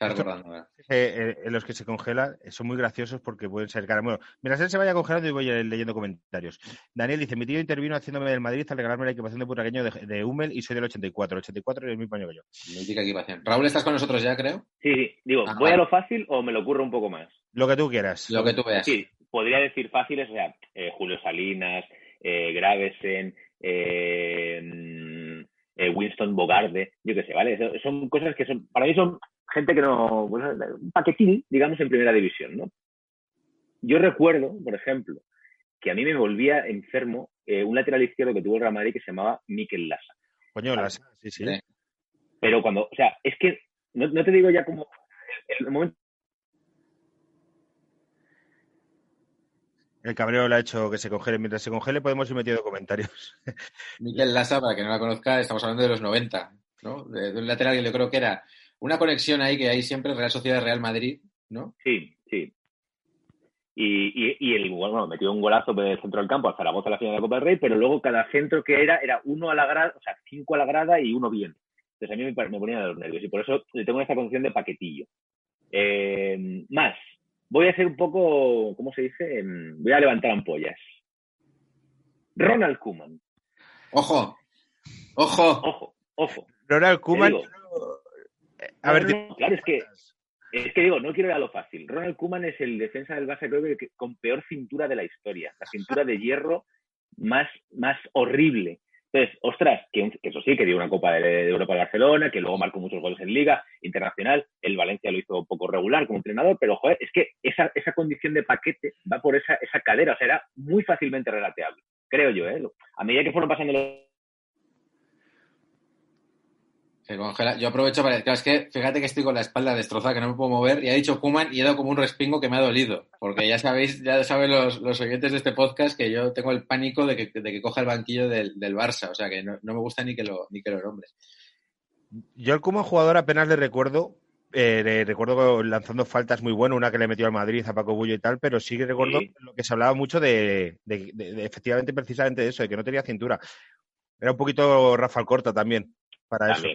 ¿Verdad? Eh, eh, en los que se congelan eh, son muy graciosos porque pueden ser caras. Bueno, mientras él se vaya congelando y voy eh, leyendo comentarios. Daniel dice, mi tío intervino haciéndome del Madrid al regalarme la equipación de puraqueño de, de Hummel y soy del 84. El 84 es el mismo año que yo. Mítica equipación. Raúl, ¿estás con nosotros ya, creo? Sí, sí. Digo, Ah, ¿voy vale. a lo fácil o me lo ocurre un poco más? Lo que tú quieras. Lo que tú veas. Sí, podría decir fáciles, o sea, eh, Julio Salinas, eh, Gravesen, eh, mm, eh, Winston Bogarde, yo qué sé, ¿vale? Son cosas que son, para mí son gente que no, pues, un paquetín, digamos, en primera división, ¿no? Yo recuerdo, por ejemplo, que a mí me volvía enfermo eh, un lateral izquierdo que tuvo el Real Madrid que se llamaba Mikel Lassa. Coño, las- sí, sí. Sí. Pero cuando, o sea, es que, no, no te digo ya como el, el momento El cabreo le ha hecho que se congele. Mientras se congele podemos ir metiendo comentarios. Miquel Lassa, para que no la conozca, estamos hablando de los 90, ¿no? De, de un lateral que yo creo que era una conexión ahí que hay siempre Real Sociedad Real Madrid, ¿no? Sí, sí. Y, y, y el bueno, metió un golazo del centro del campo a Zaragoza en la final de la Copa del Rey, pero luego cada centro que era, era uno a la grada, o sea, cinco a la grada y uno bien. Entonces a mí me, me ponía de los nervios y por eso le tengo esta condición de paquetillo. Eh, más, voy a hacer un poco, ¿cómo se dice? Em, Voy a levantar ampollas. Ronald Koeman. ¡Ojo! ¡Ojo! Ojo, ojo. Ronald Koeman. A ver, No, no, no, claro, es que Es que digo, no quiero ir a lo fácil. Ronald Koeman es el defensa del Barça, creo que, con peor cintura de la historia. La cintura de hierro más, más horrible. Entonces, ostras, que eso sí, que dio una Copa de, de Europa al Barcelona, que luego marcó muchos goles en Liga Internacional. El Valencia lo hizo un poco regular como entrenador, pero joder, es que esa, esa condición de paquete va por esa, esa cadera. O sea, era muy fácilmente relateable, creo yo. ¿eh? A medida que fueron pasando los Se congela. Yo aprovecho para. Claro, es que fíjate que estoy con la espalda destrozada, que no me puedo mover, y ha dicho Kuman y he dado como un respingo que me ha dolido. Porque ya sabéis, ya saben los, los oyentes de este podcast que yo tengo el pánico de que, de que coja el banquillo del, del Barça. O sea que no, no me gusta ni que lo, ni que lo nombres. Yo al como jugador apenas le recuerdo, eh, le recuerdo lanzando faltas muy buenas, una que le metió al Madrid a Paco Bullo y tal, pero sí que recuerdo Sí. lo que se hablaba mucho de, de- de- de efectivamente precisamente de eso, de que no tenía cintura. Era un poquito Rafa Corta también para eso.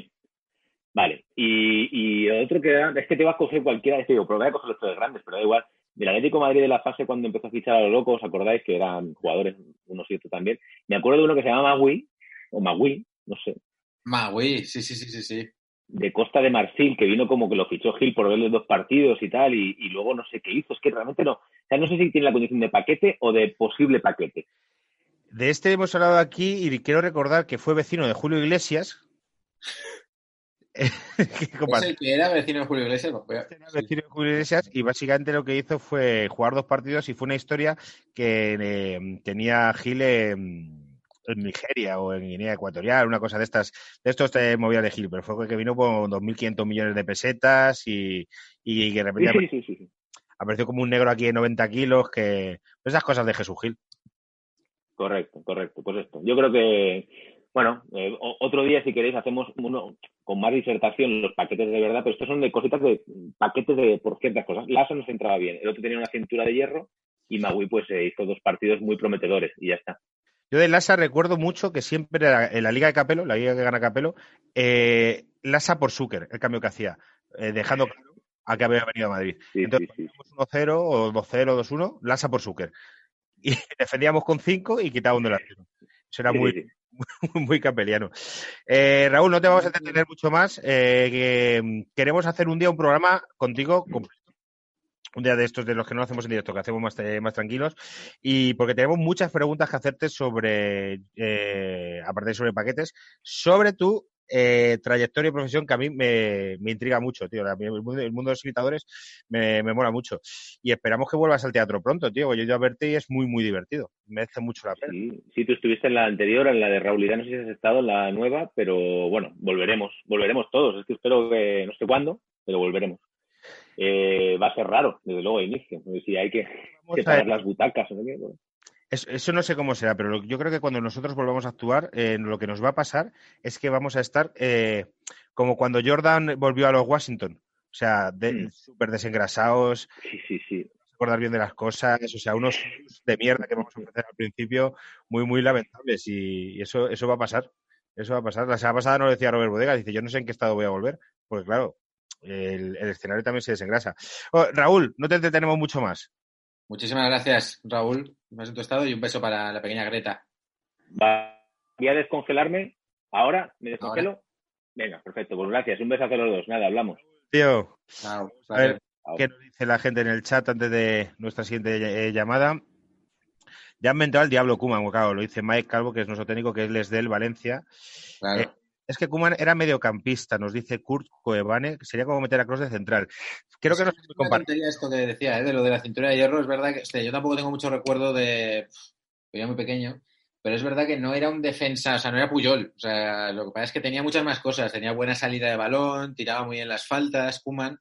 Vale, y, y otro que da- es que te vas a coger cualquiera, es que digo, pero voy a coger los tres grandes, pero da igual. Del Atlético de Madrid de la fase cuando empezó a fichar a los locos, ¿os acordáis que eran jugadores, unos y otros también? Me acuerdo de uno que se llama Magui, o Magui, no sé, Magui, sí, sí, sí, sí, sí. de Costa de Marfil, que vino como que lo fichó Gil por verle dos partidos y tal, y, y luego no sé qué hizo, es que realmente no, o sea, no sé si tiene la condición de paquete o de posible paquete. De este hemos hablado aquí y quiero recordar que fue vecino de Julio Iglesias. ¿Es el que era vecino de Julio Iglesias? Voy a- Era vecino de Julio Iglesias y básicamente lo que hizo fue jugar dos partidos y fue una historia que eh, tenía Gil en, en Nigeria o en Guinea Ecuatorial, una cosa de estas, de estos te movía de Gil, pero fue que vino con 2.500 millones de pesetas y, y que de repente Sí, sí, sí, sí. apareció como un negro aquí de 90 kilos, que esas cosas de Jesús Gil. Correcto, correcto. Pues esto. Yo creo que, bueno, eh, otro día, si queréis, hacemos uno con más disertación, los paquetes de verdad, pero estos son de cositas de paquetes de por ciertas cosas. Lasso nos entraba bien, el otro tenía una cintura de hierro y Magui pues eh, hizo dos partidos muy prometedores y ya está. Yo de Lassa recuerdo mucho que siempre era en la Liga de Capelo, la Liga que gana Capelo, eh, Lassa por Zucker, el cambio que hacía, eh, dejando claro a que había venido a Madrid. Sí, Entonces, sí, sí. poníamos 1-0 o 2-0, 2-1, Lassa por Zucker. Y defendíamos con 5 y quitaba un delantero. Eso era muy. muy capeliano. Eh, Raúl, no te vamos a entretener mucho más. Eh, que, mm, queremos hacer un día un programa contigo completo. Un día de estos de los que no hacemos en directo, que hacemos más, eh, más tranquilos. Y porque tenemos muchas preguntas que hacerte sobre, eh, aparte de sobre paquetes, sobre tu eh, trayectoria y profesión que a mí me, me intriga mucho, tío. La- El mundo, el mundo de los imitadores me, me mola mucho. Y esperamos que vuelvas al teatro pronto, tío. Yo he ido a verte y es muy, muy divertido. Merece mucho la pena. Sí, sí, tú estuviste en la anterior, en la de Raúl no sé si has estado en la nueva, pero bueno, volveremos, volveremos todos. Es que espero que no sé cuándo, pero volveremos. Eh, va a ser raro, desde luego, de inicio. Si hay que, pagar las butacas no Eso no sé cómo será, pero yo creo que cuando nosotros volvamos a actuar, eh, lo que nos va a pasar es que vamos a estar eh, como cuando Jordan volvió a los Washington. O sea, de- Mm. súper desengrasados, sí, sí, sí. acordar bien de las cosas, o sea, unos de mierda que vamos a ofrecer al principio, muy, muy lamentables. Y, y eso, eso va a pasar. Eso va a pasar. La semana pasada nos decía Robert Bodega, dice, yo no sé en qué estado voy a volver, porque claro, el, el escenario también se desengrasa. Oh, Raúl, no te entretenemos mucho más. Muchísimas gracias, Raúl. Más en tu estado y un beso para la pequeña Greta. Va- Voy a descongelarme. ¿Ahora? ¿Me descongelo? Venga, perfecto. Pues gracias. Un besazo a los dos. Nada, hablamos. Tío, Chao. a ver, Chao. ¿Qué nos dice la gente en el chat antes de nuestra siguiente eh, llamada? Ya han inventado al Diablo Kuman, claro, lo dice Mike Calvo, que es nuestro técnico, que es Les del Valencia. Claro. Eh, Es que Kuman era mediocampista, nos dice Kurt Coevane, que sería como meter a Cross de central. Creo que no es esto que decía, ¿eh? de lo de la cintura de hierro. Es verdad que yo tampoco tengo mucho recuerdo de. pf, Era muy pequeño. Pero es verdad que no era un defensa, o sea, no era Puyol. O sea, lo que pasa es que tenía muchas más cosas. Tenía buena salida de balón, tiraba muy bien las faltas, Kuman.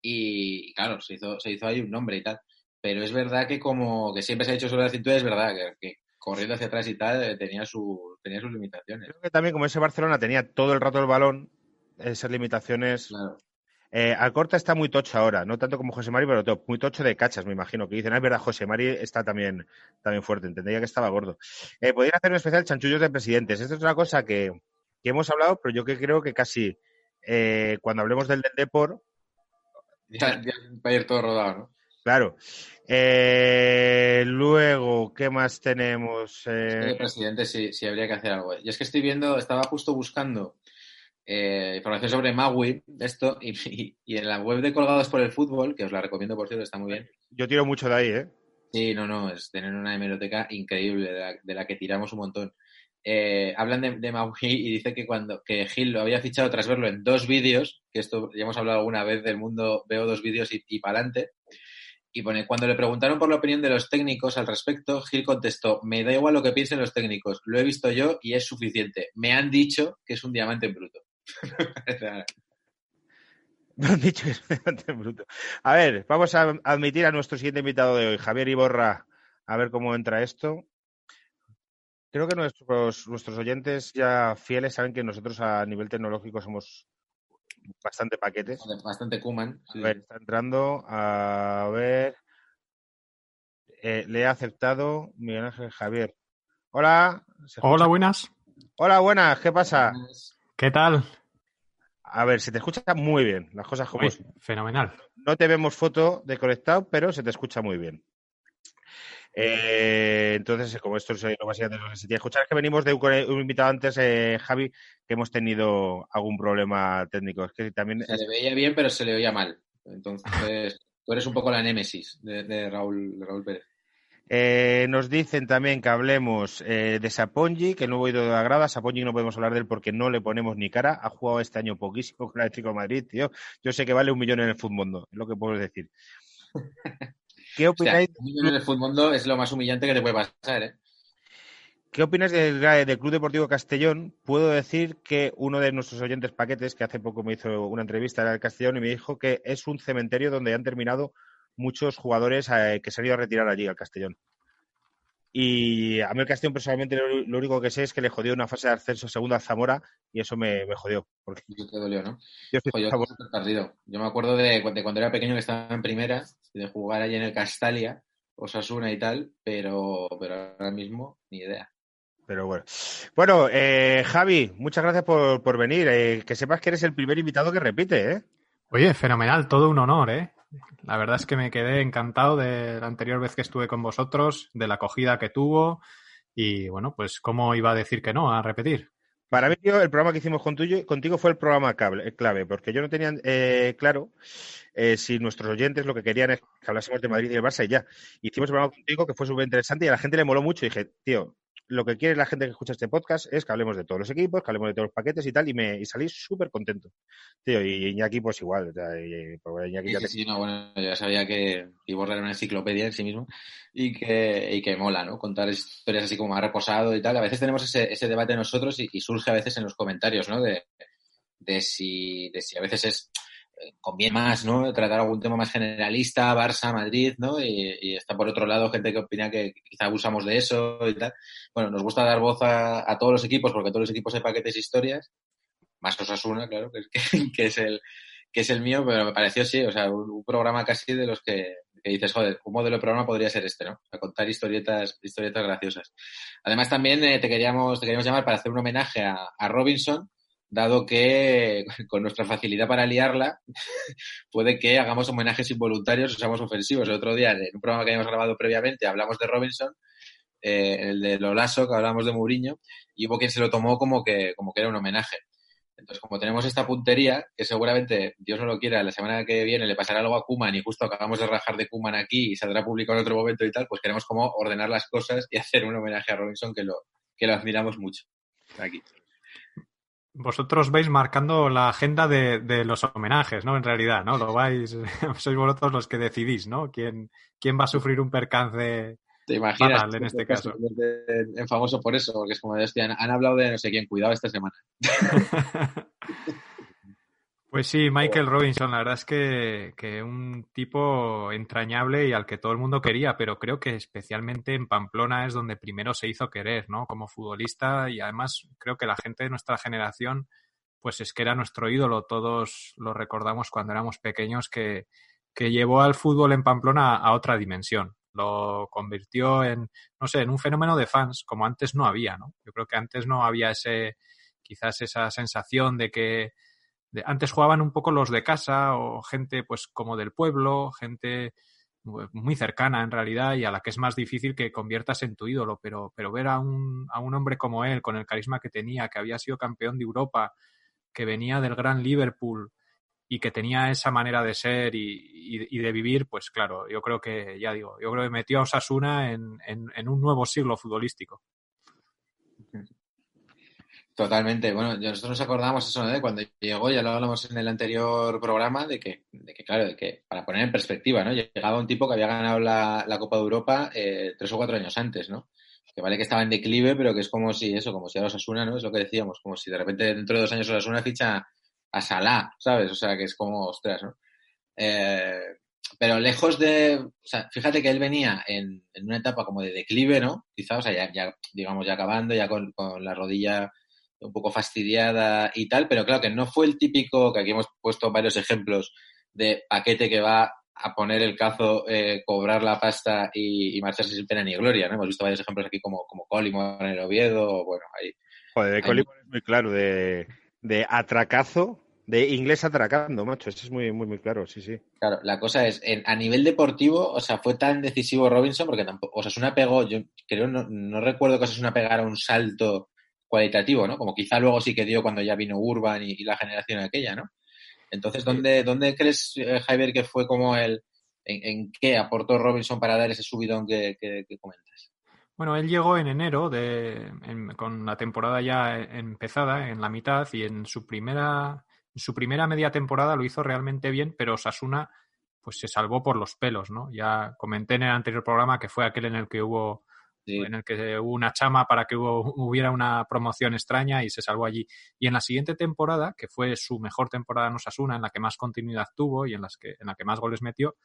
Y claro, se hizo, se hizo ahí un nombre y tal. Pero es verdad que como que siempre se ha dicho sobre la cintura, es verdad que, que corriendo hacia atrás y tal eh, tenía, su, tenía sus limitaciones. Creo que también, como ese Barcelona tenía todo el rato el balón, esas limitaciones. Claro. Eh, Alcorta está muy tocho ahora, no tanto como José Mari, pero muy tocho de cachas, me imagino. Que dicen, "Ah, es verdad, José Mari está también, también fuerte, entendía que estaba gordo. Eh, podrían hacer un especial chanchullos de presidentes. Esta es una cosa que, que hemos hablado, pero yo que creo que casi eh, cuando hablemos del del Depor, Ya, ya va a ir todo rodado, ¿no? Claro. Eh, luego, ¿qué más tenemos? Eh, presidente sí, sí habría que hacer algo. Y es que estoy viendo, estaba justo buscando eh, información sobre Maui, esto, y, y- y en la web de Colgados por el Fútbol, que os la recomiendo por cierto, está muy bien. yo tiro mucho de ahí, ¿eh? Sí, no, no, es tener una hemeroteca increíble, de la, de la que tiramos un montón. Eh, hablan de, de Maui y dice que cuando que Gil lo había fichado tras verlo en dos vídeos, que esto ya hemos hablado alguna vez del mundo, veo dos vídeos y, y para adelante. Y pone, cuando le preguntaron por la opinión de los técnicos al respecto, Gil contestó, me da igual lo que piensen los técnicos, lo he visto yo y es suficiente. Me han dicho que es un diamante bruto. Me han dicho que es bastante bruto. A ver, vamos a admitir a nuestro siguiente invitado de hoy, Javier Iborra, a ver cómo entra esto. Creo que nuestros oyentes ya fieles saben que nosotros a nivel tecnológico somos bastante paquetes. Bastante Kuman. A ver, está entrando. A ver. Eh, le he aceptado Miguel Ángel Javier. Hola. Hola, buenas. Hola, buenas. ¿Qué pasa? ¿Qué tal? A ver, se te escucha muy bien. Las cosas como Uy, fenomenal. No te vemos foto de conectado, pero se te escucha muy bien. Eh, entonces, como esto es eh, lo básicamente lo que se tiene que escuchar, es que venimos de un, invitado antes, eh, Javi, que hemos tenido algún problema técnico. Es que también Se le veía bien, pero se le oía mal. Entonces, tú eres un poco la némesis de, de Raúl, de Raúl Pérez. Eh, nos dicen también que hablemos eh, de Sapongi, que el nuevo ido de la grada. Sapongi no podemos hablar de él porque no le ponemos ni cara. Ha jugado este año poquísimo con el Atlético de Madrid, tío. Yo sé que vale un millón en el fútbol, es lo que puedo decir. ¿Qué O sea, opináis, un millón en el fútbol es lo más humillante que te puede pasar, ¿eh? ¿qué opináis del, del Club Deportivo Castellón? Puedo decir que uno de nuestros oyentes paquetes, que hace poco me hizo una entrevista el Castellón y me dijo que es un cementerio donde han terminado muchos jugadores eh, que se han ido a retirar allí al Castellón. Y a mí el Castellón personalmente lo, lo único que sé es que le jodió una fase de ascenso segunda a Zamora y eso me, me jodió. Porque Y te dolió, ¿no? yo estoy Ojo, yo perdido. Yo me acuerdo de, de cuando era pequeño que estaba en primera, y de jugar allí en el Castalia, Osasuna y tal, pero, pero ahora mismo ni idea. Pero bueno. Bueno, eh, Javi, muchas gracias por, por venir. Eh, que sepas que eres el primer invitado que repite, ¿eh? Oye, fenomenal, todo un honor, ¿eh? La verdad es que me quedé encantado de la anterior vez que estuve con vosotros, de la acogida que tuvo Y bueno, pues ¿cómo iba a decir que no a repetir? Para mí, tío, el programa que hicimos con tuyo, contigo fue el programa cable- clave, porque yo no tenía eh, claro eh, si nuestros oyentes lo que querían es que hablásemos de Madrid y el Barça y ya. Hicimos el programa contigo que fue súper interesante y a la gente le moló mucho. Y dije, tío, lo que quiere la gente que escucha este podcast es que hablemos de todos los equipos, que hablemos de todos los paquetes y tal, y me y salí súper contento. Tío, y Iñaki pues igual. o sea, y- pues, Iñaki Sí, ya sí, te- sí, no, bueno, yo ya sabía que Iborra era una enciclopedia en sí mismo y que, y que mola, ¿no? Contar historias así como más reposado y tal. A veces tenemos ese, ese debate nosotros y, y surge a veces en los comentarios, ¿no? De, de, si, de si a veces es conviene más, ¿no? Tratar algún tema más generalista, Barça, Madrid, ¿no? Y, está por otro lado gente que opina que quizá abusamos de eso y tal. Bueno, nos gusta dar voz a, todos los equipos porque todos los equipos hay paquetes historias. Más Osasuna, claro, que, que, que es el que es el mío, pero me pareció sí, o sea, un, programa casi de los que, que dices, joder, un modelo de programa podría ser este, ¿no? O sea, contar historietas, historietas graciosas. Además, también eh, te queríamos, te queríamos llamar para hacer un homenaje a Robinson, dado que con nuestra facilidad para liarla, puede que hagamos homenajes involuntarios o seamos ofensivos. El otro día, en un programa que habíamos grabado previamente, hablamos de Robinson, eh, el de Lolaso, que hablamos de Mourinho, y hubo quien se lo tomó como que, como que era un homenaje. Entonces, como tenemos esta puntería, que seguramente, Dios no lo quiera, la semana que viene le pasará algo a Kuman y justo acabamos de rajar de Kuman aquí y saldrá publicado en otro momento y tal, pues queremos como ordenar las cosas y hacer un homenaje a Robinson que lo, que lo admiramos mucho. Aquí. Vosotros vais marcando la agenda de, de los homenajes, ¿no? En realidad, ¿no? Lo vais, sois vosotros los que decidís, ¿no? ¿Quién, quién va a sufrir un percance ¿Te imaginas? Fatal, en este caso. En, famoso por eso, porque es como de, hostia, han, han hablado de no sé quién, cuidado esta semana. Pues sí, Michael Robinson, la verdad es que, que un tipo entrañable y al que todo el mundo quería, pero creo que especialmente en Pamplona es donde primero se hizo querer, ¿no? Como futbolista y además creo que la gente de nuestra generación, pues es que era nuestro ídolo, todos lo recordamos cuando éramos pequeños, que, que llevó al fútbol en Pamplona a otra dimensión. Lo convirtió en, no sé, en un fenómeno de fans, como antes no había, ¿no? Yo creo que antes no había ese, quizás esa sensación de que antes jugaban un poco los de casa o gente pues como del pueblo, gente muy cercana en realidad y a la que es más difícil que conviertas en tu ídolo, pero, pero ver a un, a un hombre como él, con el carisma que tenía, que había sido campeón de Europa, que venía del gran Liverpool y que tenía esa manera de ser y, de vivir, pues claro, yo creo que, ya digo, yo creo que metió a Osasuna en, en un nuevo siglo futbolístico. Totalmente. Bueno, nosotros nos acordamos eso, ¿no? De cuando llegó, ya lo hablamos en el anterior programa, de que, de que claro, de que, para poner en perspectiva, ¿no? Llegaba un tipo que había ganado la, la Copa de Europa eh, tres o cuatro años antes, ¿no? Que vale que estaba en declive, pero que es como si eso, como si ahora Osasuna, ¿no? Es lo que decíamos, como si de repente dentro de dos años Osasuna ficha a Salah, ¿sabes? O sea, que es como, ostras, ¿no? Eh, pero lejos de, o sea, fíjate que él venía en, en una etapa como de declive, ¿no? Quizá, o sea, ya, ya digamos, ya acabando, ya con, con la rodilla un poco fastidiada y tal, pero claro que no fue el típico, que aquí hemos puesto varios ejemplos de paquete que va a poner el cazo, eh, cobrar la pasta y, y, marcharse sin pena ni gloria, ¿no? Hemos visto varios ejemplos aquí como, como Colimor en el Oviedo, bueno, ahí. Joder, de Colimor es muy claro, de, de atracazo, de inglés atracando, macho, eso es muy, muy, muy claro, sí, sí. Claro, la cosa es, en, a nivel deportivo, o sea, fue tan decisivo Robinson, porque tampoco, o sea, es una pegó, yo creo, no, no recuerdo que Osasuna pegara un salto cualitativo, ¿no? Como quizá luego sí que dio cuando ya vino Urban y, y la generación aquella, ¿no? Entonces, ¿dónde, ¿dónde crees, eh, Javier, que fue como el, en, en, qué aportó Robinson para dar ese subidón que, que, que comentas? Bueno, él llegó en enero de, en, con la temporada ya empezada, en la mitad, y en su primera, en su primera media temporada lo hizo realmente bien, pero Sasuna pues se salvó por los pelos, ¿no? Ya comenté en el anterior programa que fue aquel en el que hubo En el que hubo una chama para que hubo, hubiera una promoción extraña y se salvó allí. Y en la siguiente temporada, que fue su mejor temporada en Osasuna, en la que más continuidad tuvo y en, las que, en la que más goles metió,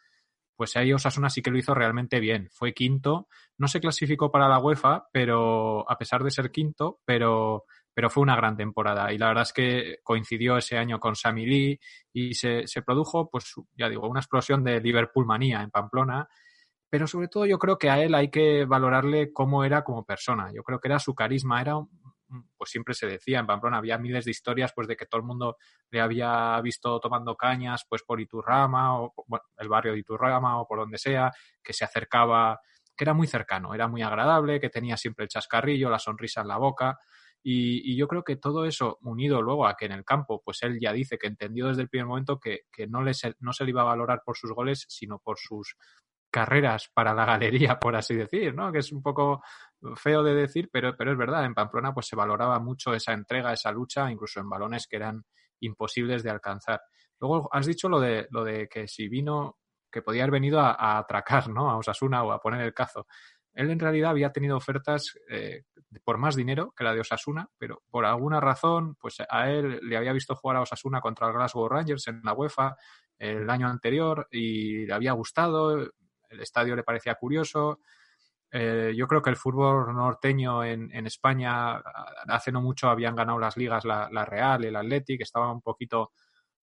pues ahí Osasuna sí que lo hizo realmente bien. Fue quinto, no se clasificó para la UEFA, pero a pesar de ser quinto, pero, pero fue una gran temporada. Y la verdad es que coincidió ese año con Sami Lee y se, se produjo, pues ya digo, una explosión de Liverpool manía en Pamplona pero sobre todo yo creo que a él hay que valorarle cómo era como persona. Yo creo que era su carisma, era, pues siempre se decía, en Pamplona había miles de historias pues de que todo el mundo le había visto tomando cañas pues por Iturrama o el barrio de Iturrama o por donde sea, que se acercaba que era muy cercano, era muy agradable, que tenía siempre el chascarrillo, la sonrisa en la boca. Y, yo creo que todo eso, unido luego a que en el campo, pues él ya dice que entendió desde el primer momento que, que no, le no se le iba a valorar por sus goles, sino por sus carreras para la galería, por así decir, ¿no? Que es un poco feo de decir, pero, pero es verdad, en Pamplona pues se valoraba mucho esa entrega, esa lucha, incluso en balones que eran imposibles de alcanzar. Luego has dicho lo de, lo de que si vino, que podía haber venido a, atracar, ¿no? A Osasuna o a poner el cazo. Él en realidad había tenido ofertas eh, por más dinero que la de Osasuna, pero por alguna razón, pues a él le había visto jugar a Osasuna contra el Glasgow Rangers en la UEFA el año anterior y le había gustado, el estadio le parecía curioso. Eh, yo creo que el fútbol norteño en, España hace no mucho habían ganado las ligas la, la Real, el Athletic, estaba un poquito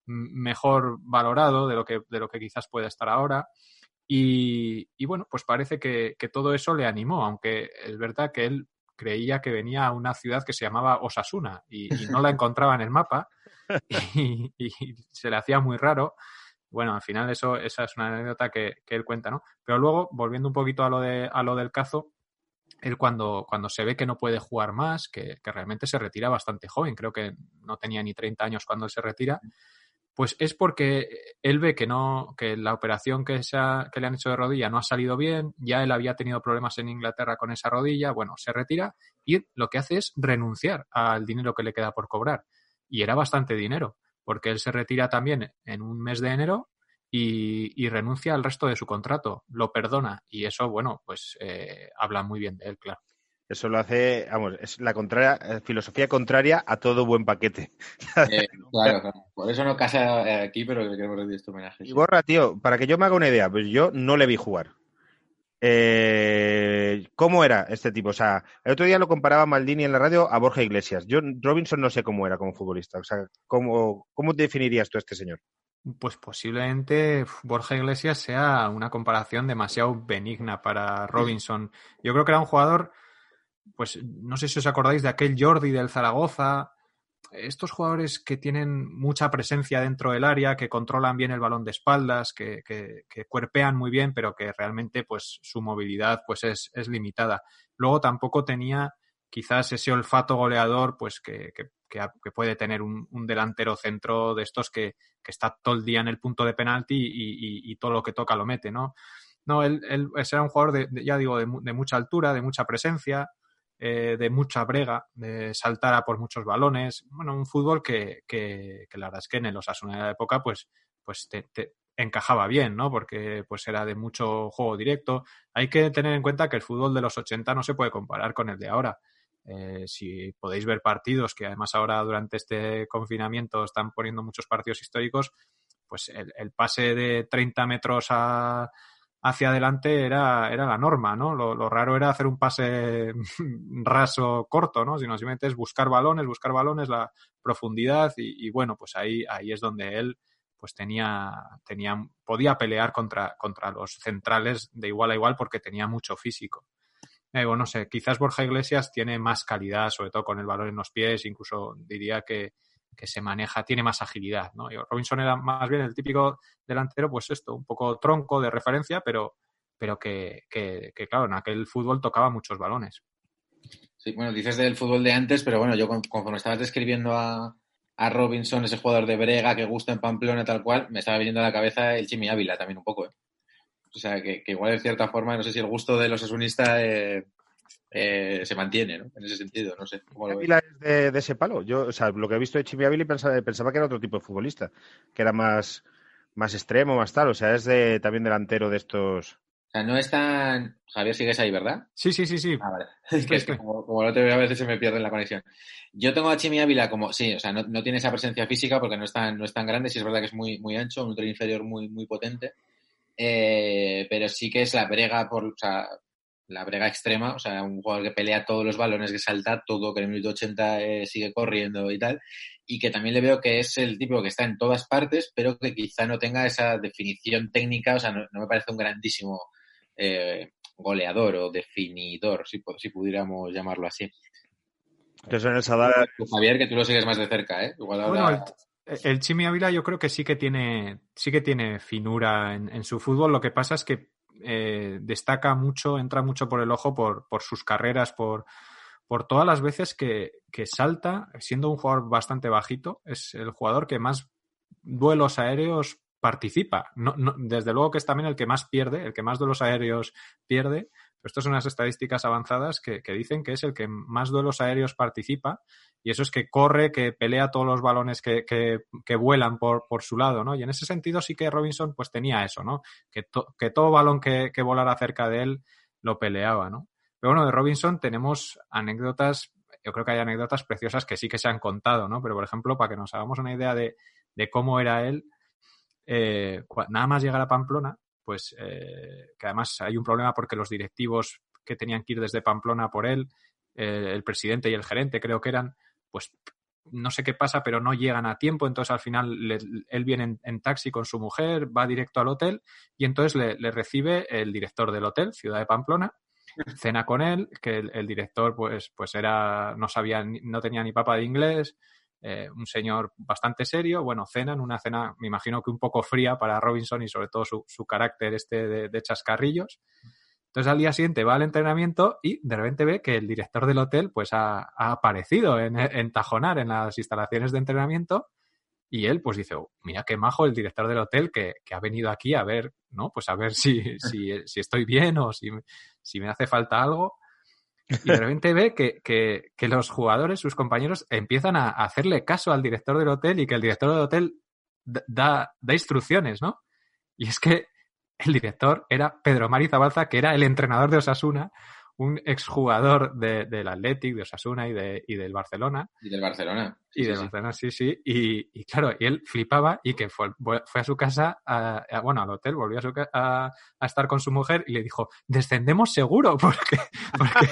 mejor valorado de lo que, de lo que quizás puede estar ahora. Y, bueno, pues parece que, todo eso le animó, aunque es verdad que él creía que venía a una ciudad que se llamaba Osasuna y, no la encontraba en el mapa y, se le hacía muy raro. Bueno, al final eso, esa es una anécdota que, él cuenta, ¿no? Pero luego, volviendo un poquito a lo, de, a lo del cazo, él cuando, cuando se ve que no puede jugar más, que, realmente se retira bastante joven, creo que no tenía ni 30 años cuando se retira, pues es porque él ve que no, que la operación que, se que le han hecho de rodilla no ha salido bien, ya él había tenido problemas en Inglaterra con esa rodilla, bueno, se retira y lo que hace es renunciar al dinero que le queda por cobrar. Y era bastante dinero, porque él se retira también en un mes de enero y, renuncia al resto de su contrato, lo perdona y eso, bueno, pues eh, habla muy bien de él, claro. Eso lo hace, vamos, es la contraria, eh, filosofía contraria a todo buen paquete. Eh, claro, claro, por eso no casa aquí, pero queremos rendir este homenaje. Y borra, tío, para que yo me haga una idea, pues yo no le vi jugar. ¿Cómo era este tipo? O sea, el otro día lo comparaba Maldini en la radio a Borja Iglesias. Yo, Robinson, no sé cómo era como futbolista. O sea, ¿cómo, cómo definirías tú a este señor? Pues posiblemente Borja Iglesias sea una comparación demasiado benigna para Robinson. Yo creo que era un jugador pues no sé si os acordáis de aquel Jordi del Zaragoza, estos jugadores que tienen mucha presencia dentro del área, que controlan bien el balón de espaldas, que, que, cuerpean muy bien, pero que realmente pues su movilidad pues es, es limitada. Luego tampoco tenía quizás ese olfato goleador pues que, que, puede tener un, delantero centro de estos que, está todo el día en el punto de penalti y, y, todo lo que toca lo mete, ¿no? No, él, él era un jugador, de, ya digo, de, de, mucha altura, de mucha presencia, eh, de mucha brega, de saltar a por muchos balones. Bueno, un fútbol que, que, la verdad es que en los Asuna de la época, pues, pues te, encajaba bien, ¿no? Porque pues era de mucho juego directo. Hay que tener en cuenta que el fútbol de los 80 no se puede comparar con el de ahora. Eh, si podéis ver partidos, que además ahora durante este confinamiento están poniendo muchos partidos históricos, pues el, el pase de 30 metros a, hacia adelante era, era la norma, ¿no? Lo, raro era hacer un pase raso corto, ¿no? Sino simplemente es buscar balones, buscar balones, la profundidad y, bueno, pues ahí, ahí es donde él pues tenía, tenía, podía pelear contra, contra los centrales de igual a igual porque tenía mucho físico. Eh, bueno, no sé, quizás Borja Iglesias tiene más calidad, sobre todo con el balón en los pies, incluso diría que, que se maneja, tiene más agilidad, ¿no? Robinson era más bien el típico delantero, pues esto, un poco tronco de referencia, pero, pero que, que, claro, en aquel fútbol tocaba muchos balones. Sí, bueno, dices del fútbol de antes, pero bueno, yo conforme estabas describiendo a, a Robinson, ese jugador de Brega que gusta en Pamplona, tal cual, me estaba viniendo a la cabeza el Chimi Ávila también un poco, ¿eh? O sea, que, igual en cierta forma, no sé si el gusto de los asunistas eh, eh, se mantiene, ¿no? En ese sentido, no sé. ¿cómo lo es de, ese palo. Yo, o sea, lo que he visto de Chimi pensaba, pensaba, que era otro tipo de futbolista, que era más, más extremo, más tal. O sea, es de, también delantero de estos. O sea, no es tan. Javier, sigues ahí, ¿verdad? Sí, sí, sí, sí. Ah, vale. Es que, como, como, no te veo, a veces se me pierde la conexión. Yo tengo a Chimi Ávila como, sí, o sea, no, no, tiene esa presencia física porque no es tan, no es tan grande, sí es verdad que es muy, muy ancho, un tren inferior muy, muy potente. Eh, pero sí que es la brega por, o sea, la brega extrema, o sea, un jugador que pelea todos los balones, que salta todo, que en el minuto 80 eh, sigue corriendo y tal, y que también le veo que es el tipo que está en todas partes, pero que quizá no tenga esa definición técnica, o sea, no, me parece un grandísimo eh, goleador o definidor, si, si pudiéramos llamarlo así. Javier, que tú lo sigues más de cerca, ¿eh? bueno, el, Chimi Ávila yo creo que sí que tiene, sí que tiene finura en, en su fútbol, lo que pasa es que eh, destaca mucho, entra mucho por el ojo por, por sus carreras, por, por todas las veces que, que, salta, siendo un jugador bastante bajito, es el jugador que más duelos aéreos participa. No, desde luego que es también el que más pierde, el que más duelos aéreos pierde. Estas son unas estadísticas avanzadas que, dicen que es el que más duelos aéreos participa. Y eso es que corre, que pelea todos los balones que, que, vuelan por, por, su lado, ¿no? Y en ese sentido sí que Robinson pues tenía eso, ¿no? Que, to, que todo balón que, que volara cerca de él lo peleaba, ¿no? Pero bueno, de Robinson tenemos anécdotas, yo creo que hay anécdotas preciosas que sí que se han contado, ¿no? Pero por ejemplo, para que nos hagamos una idea de, de cómo era él, eh, nada más llegar a Pamplona, pues eh, que además hay un problema porque los directivos que tenían que ir desde Pamplona por él, eh, el presidente y el gerente creo que eran, pues no sé qué pasa, pero no llegan a tiempo, entonces al final le, él viene en, en, taxi con su mujer, va directo al hotel y entonces le, le, recibe el director del hotel, Ciudad de Pamplona, cena con él, que el, el director pues, pues era, no sabía, no tenía ni papa de inglés, eh, un señor bastante serio, bueno, cenan, una cena, me imagino que un poco fría para Robinson y sobre todo su, su carácter este de, chascarrillos. Entonces al día siguiente va al entrenamiento y de repente ve que el director del hotel pues ha, ha aparecido en, en, Tajonar, en las instalaciones de entrenamiento y él pues dice, oh, mira qué majo el director del hotel que, que, ha venido aquí a ver, ¿no? Pues a ver si, si, si estoy bien o si, si me hace falta algo. Y de repente ve que, que, que, los jugadores, sus compañeros, empiezan a hacerle caso al director del hotel y que el director del hotel da, da instrucciones, ¿no? Y es que el director era Pedro Mari Zabalza, que era el entrenador de Osasuna, un exjugador de, del Athletic, de Osasuna y, de, y del Barcelona. Y del Barcelona. Sí, y del sí, Barcelona, sí, sí. Y, y, claro, y él flipaba y que fue, fue a su casa, a, a, bueno, al hotel, volvió a, su, a, a, estar con su mujer y le dijo, descendemos seguro, porque, porque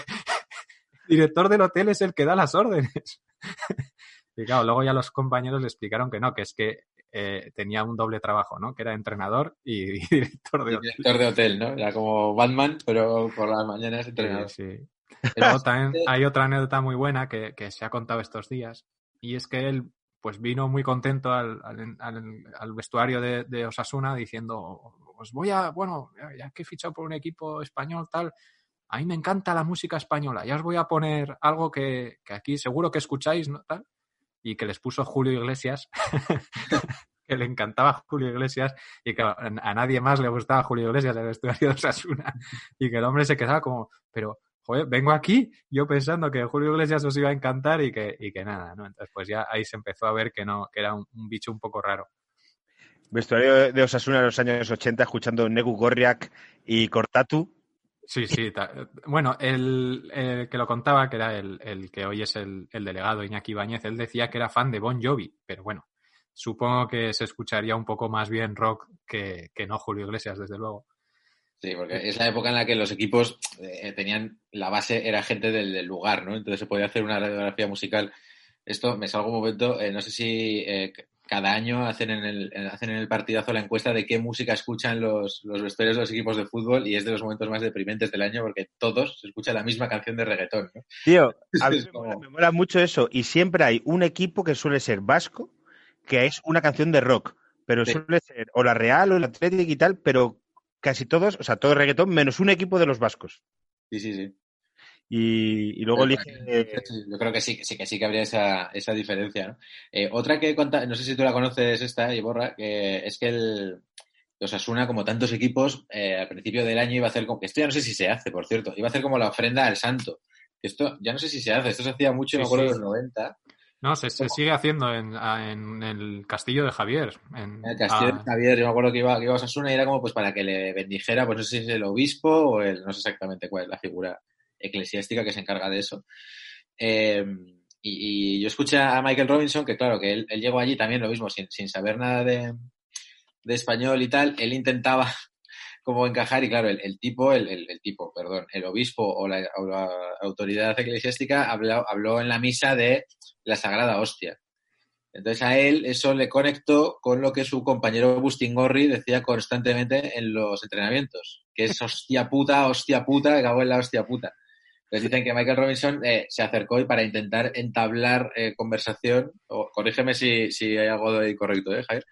director del hotel es el que da las órdenes. y claro, luego ya los compañeros le explicaron que no, que es que eh, tenía un doble trabajo, ¿no? Que era entrenador y, y director de hotel. Director de hotel, ¿no? Era como Batman, pero por las mañanas entrenador. Sí, sí. Pero también hay otra anécdota muy buena que, que, se ha contado estos días y es que él pues vino muy contento al, al, al, al vestuario de, de, Osasuna diciendo pues voy a, bueno, ya que he fichado por un equipo español tal, a mí me encanta la música española, ya os voy a poner algo que, que aquí seguro que escucháis, ¿no? Tal, y que les puso Julio Iglesias, que le encantaba Julio Iglesias y que a nadie más le gustaba Julio Iglesias el vestuario de Osasuna y que el hombre se quedaba como, pero joder, vengo aquí yo pensando que Julio Iglesias os iba a encantar y que, y que nada, ¿no? Entonces pues ya ahí se empezó a ver que no, que era un, bicho un poco raro. Vestuario de Osasuna en los años 80 escuchando Negu Gorriak y Cortatu, Sí, sí. Bueno, el, que lo contaba, que era el, que hoy es el, el, delegado Iñaki Ibáñez, él decía que era fan de Bon Jovi, pero bueno, supongo que se escucharía un poco más bien rock que, que no Julio Iglesias, desde luego. Sí, porque es la época en la que los equipos eh, tenían, la base era gente del, del, lugar, ¿no? Entonces se podía hacer una radiografía musical. Esto me salgo un momento, eh, no sé si eh, cada año hacen en, el, hacen en el partidazo la encuesta de qué música escuchan los, los vestuarios de los equipos de fútbol y es de los momentos más deprimentes del año porque todos se escucha la misma canción de reggaetón. ¿no? Tío, a mí como... me mola mucho eso y siempre hay un equipo que suele ser vasco que es una canción de rock, pero sí. suele ser o la Real o el Atlético y tal, pero casi todos, o sea, todo reggaetón menos un equipo de los vascos. Sí, sí, sí. Y, y, luego elige... Yo creo que sí, sí, que sí que habría esa, esa diferencia, ¿no? Eh, otra que conta, no sé si tú la conoces esta, Iborra, que es que el Osasuna, como tantos equipos, eh, al principio del año iba a hacer como, esto ya no sé si se hace, por cierto, iba a hacer como la ofrenda al santo. Esto ya no sé si se hace, esto se hacía mucho, sí, me acuerdo sí. de los 90. No, se, se, sigue haciendo en, en, el castillo de Javier. En, el castillo ah, de Javier, yo me acuerdo que iba, que iba a Osasuna y era como pues para que le bendijera, pues no sé si es el obispo o el, no sé exactamente cuál es la figura eclesiástica que se encarga de eso. Eh, y, yo escuché a Michael Robinson, que claro, que él, llegó allí también lo mismo, sin, sin saber nada de, de, español y tal, él intentaba como encajar y claro, el, el tipo, el, el, tipo, perdón, el obispo o la, autoridad eclesiástica habló, habló en la misa de la Sagrada Hostia. Entonces a él eso le conectó con lo que su compañero Bustingorri decía constantemente en los entrenamientos, que es hostia puta, hostia puta, cago en la hostia puta. Entonces dicen que Michael Robinson eh, se acercó y para intentar entablar eh, conversación, o corrígeme si, si hay algo de incorrecto, ¿eh, Jair?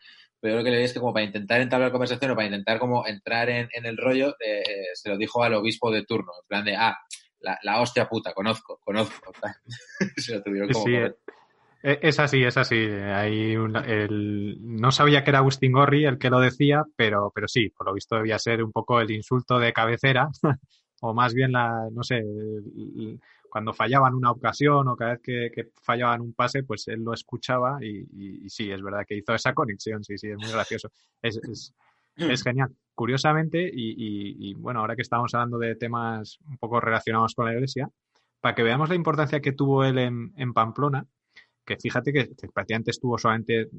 pero yo lo que le di es que como para intentar entablar conversación o para intentar como entrar en, en el rollo, eh, se lo dijo al obispo de turno, en plan de, ah, la, la hostia puta, conozco, conozco. se lo tuvieron como... Sí, eh, eh, es así, es así. Hay el- no sabía que era Agustín Gorri el que lo decía, pero, pero sí, por lo visto debía ser un poco el insulto de cabecera, o más bien la, no sé, cuando fallaban una ocasión o cada vez que, que fallaban un pase, pues él lo escuchaba y, y- y sí, es verdad que hizo esa conexión, sí, sí, es muy gracioso. Es, es, es genial. Curiosamente, y, bueno, ahora que estamos hablando de temas un poco relacionados con la iglesia, para que veamos la importancia que tuvo él en, en Pamplona, que fíjate que, que prácticamente estuvo solamente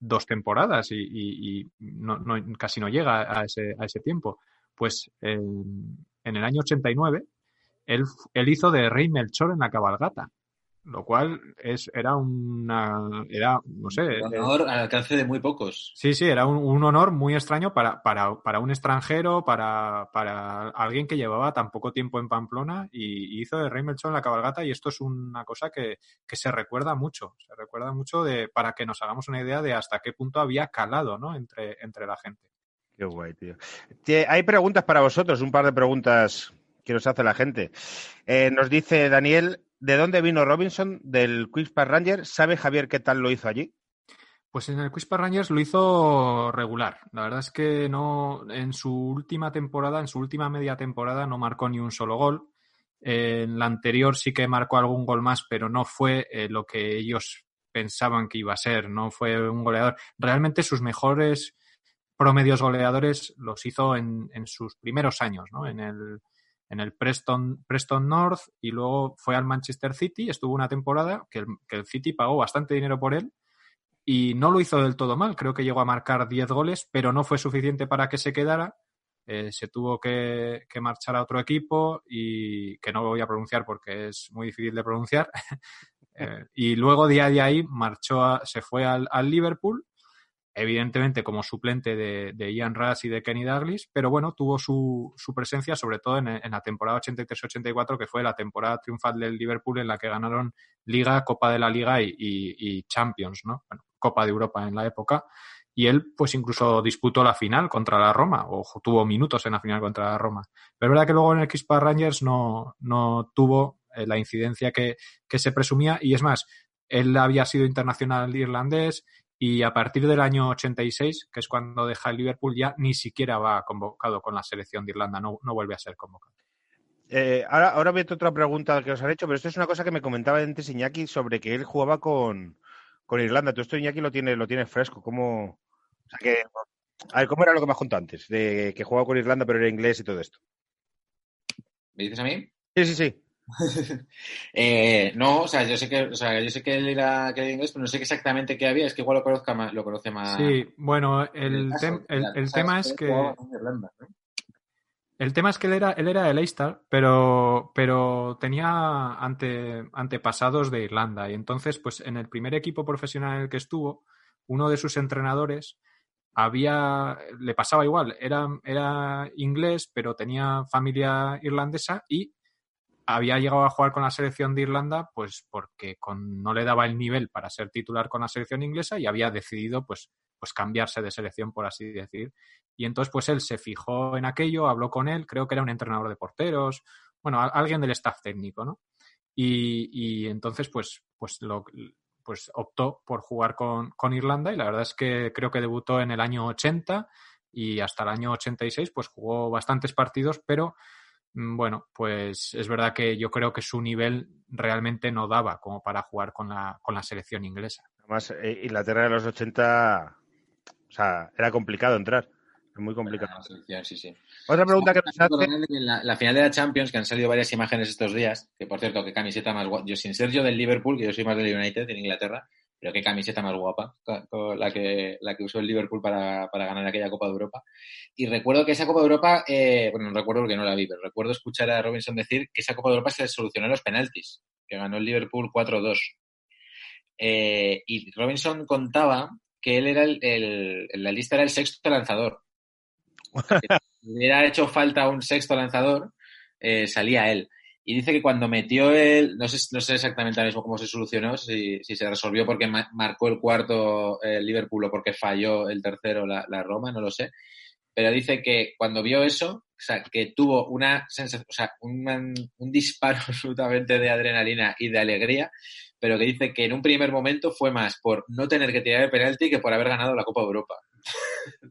dos temporadas y, no, no- casi no llega a ese, a ese tiempo. Pues en, en el año 89, él, él hizo de rey Melchor en la cabalgata, lo cual es, era una, era, no sé, eh, Un honor al alcance de muy pocos. Sí, sí, era un, un honor muy extraño para, para, para un extranjero, para, para alguien que llevaba tan poco tiempo en Pamplona y, y hizo de Rey Melchor en la cabalgata y esto es una cosa que, que se recuerda mucho, se recuerda mucho de, para que nos hagamos una idea de hasta qué punto había calado, ¿no? Entre, entre la gente. Qué guay, tío. Hay preguntas para vosotros, un par de preguntas que nos hace la gente. Eh, nos dice Daniel, ¿de dónde vino Robinson? Del Quiz Park Ranger. ¿Sabe Javier qué tal lo hizo allí? Pues en el Quiz Park Rangers lo hizo regular. La verdad es que no, en su última temporada, en su última media temporada, no marcó ni un solo gol. En la anterior sí que marcó algún gol más, pero no fue eh, lo que ellos pensaban que iba a ser. No fue un goleador. Realmente sus mejores promedios goleadores los hizo en, en sus primeros años, ¿no? En el, en el Preston, Preston North y luego fue al Manchester City. Estuvo una temporada que el, que el City pagó bastante dinero por él y no lo hizo del todo mal. Creo que llegó a marcar 10 goles, pero no fue suficiente para que se quedara. Eh, se tuvo que, que marchar a otro equipo y que no voy a pronunciar porque es muy difícil de pronunciar. Eh, y luego día de ahí marchó a- se fue al, al Liverpool, evidentemente como suplente de, Ian Rush y de Kenny Douglas, pero bueno, tuvo su, presencia sobre todo en, la temporada 83-84, que fue la temporada triunfal del Liverpool en la que ganaron Liga, Copa de la Liga y, Champions, ¿no? Bueno, Copa de Europa en la época. Y él, pues incluso disputó la final contra la Roma, o tuvo minutos en la final contra la Roma. Pero es verdad que luego en el Xpa Rangers no, no tuvo eh, la incidencia que, que se presumía. Y es más, él había sido internacional irlandés y a partir del año 86, que es cuando deja el Liverpool, ya ni siquiera va convocado con la selección de Irlanda, no, no vuelve a ser convocado. Eh, ahora, ahora meto otra pregunta que os han hecho, pero esto es una cosa que me comentaba antes Iñaki sobre que él jugaba con, con Irlanda. Tú esto Iñaki lo tiene, lo tiene fresco. ¿Cómo, o sea que, a ver, ¿cómo era lo que me has contado antes? De que jugaba con Irlanda pero era inglés y todo esto. ¿Me dices a mí? Sí, sí, sí. Eh, no, o sea, yo sé que, o sea, yo sé que él era, que era inglés, pero no sé exactamente qué había. Es que igual lo conozca más, lo conoce más. Sí, bueno, el, tem- tema es que... El tema es que él era, él era de Leicester, pero, pero tenía ante, antepasados de Irlanda. Y entonces, pues en el primer equipo profesional en el que estuvo, uno de sus entrenadores había, le pasaba igual, era, era inglés, pero tenía familia irlandesa y había llegado a jugar con la selección de Irlanda, pues porque con, no le daba el nivel para ser titular con la selección inglesa y había decidido, pues, pues cambiarse de selección, por así decir. Y entonces, pues él se fijó en aquello, habló con él, creo que era un entrenador de porteros, bueno, a- alguien del staff técnico, ¿no? Y, y entonces, pues, pues lo pues optó por jugar con, con Irlanda y la verdad es que creo que debutó en el año 80 y hasta el año 86 pues jugó bastantes partidos, pero bueno, pues es verdad que yo creo que su nivel realmente no daba como para jugar con la, con la selección inglesa. Además, eh, Inglaterra de los 80, o sea, era complicado entrar. Es muy complicado. Sí, sí. Otra pregunta que nos hace. Que en la, la final de la Champions, que han salido varias imágenes estos días, que por cierto, qué camiseta más guapa. Yo, sin ser yo del Liverpool, que yo soy más del United en Inglaterra, pero qué camiseta más guapa la que, la que usó el Liverpool para, para ganar aquella Copa de Europa. Y recuerdo que esa Copa de Europa, eh, bueno, no recuerdo porque no la vi, pero recuerdo escuchar a Robinson decir que esa Copa de Europa se solucionó en los penaltis, que ganó el Liverpool 4-2. Eh, y Robinson contaba que él era el, el- en la lista era el sexto lanzador. Si hubiera hecho falta un sexto lanzador, eh, salía él. Y dice que cuando metió el, no sé, no sé exactamente ahora mismo cómo se solucionó, si, si se resolvió porque ma- marcó el cuarto el Liverpool o porque falló el tercero la, Roma, no lo sé. Pero dice que cuando vio eso, o sea, que tuvo una sensación, o sea, un, un disparo absolutamente de adrenalina y de alegría, pero que dice que en un primer momento fue más por no tener que tirar el penalti que por haber ganado la Copa de Europa.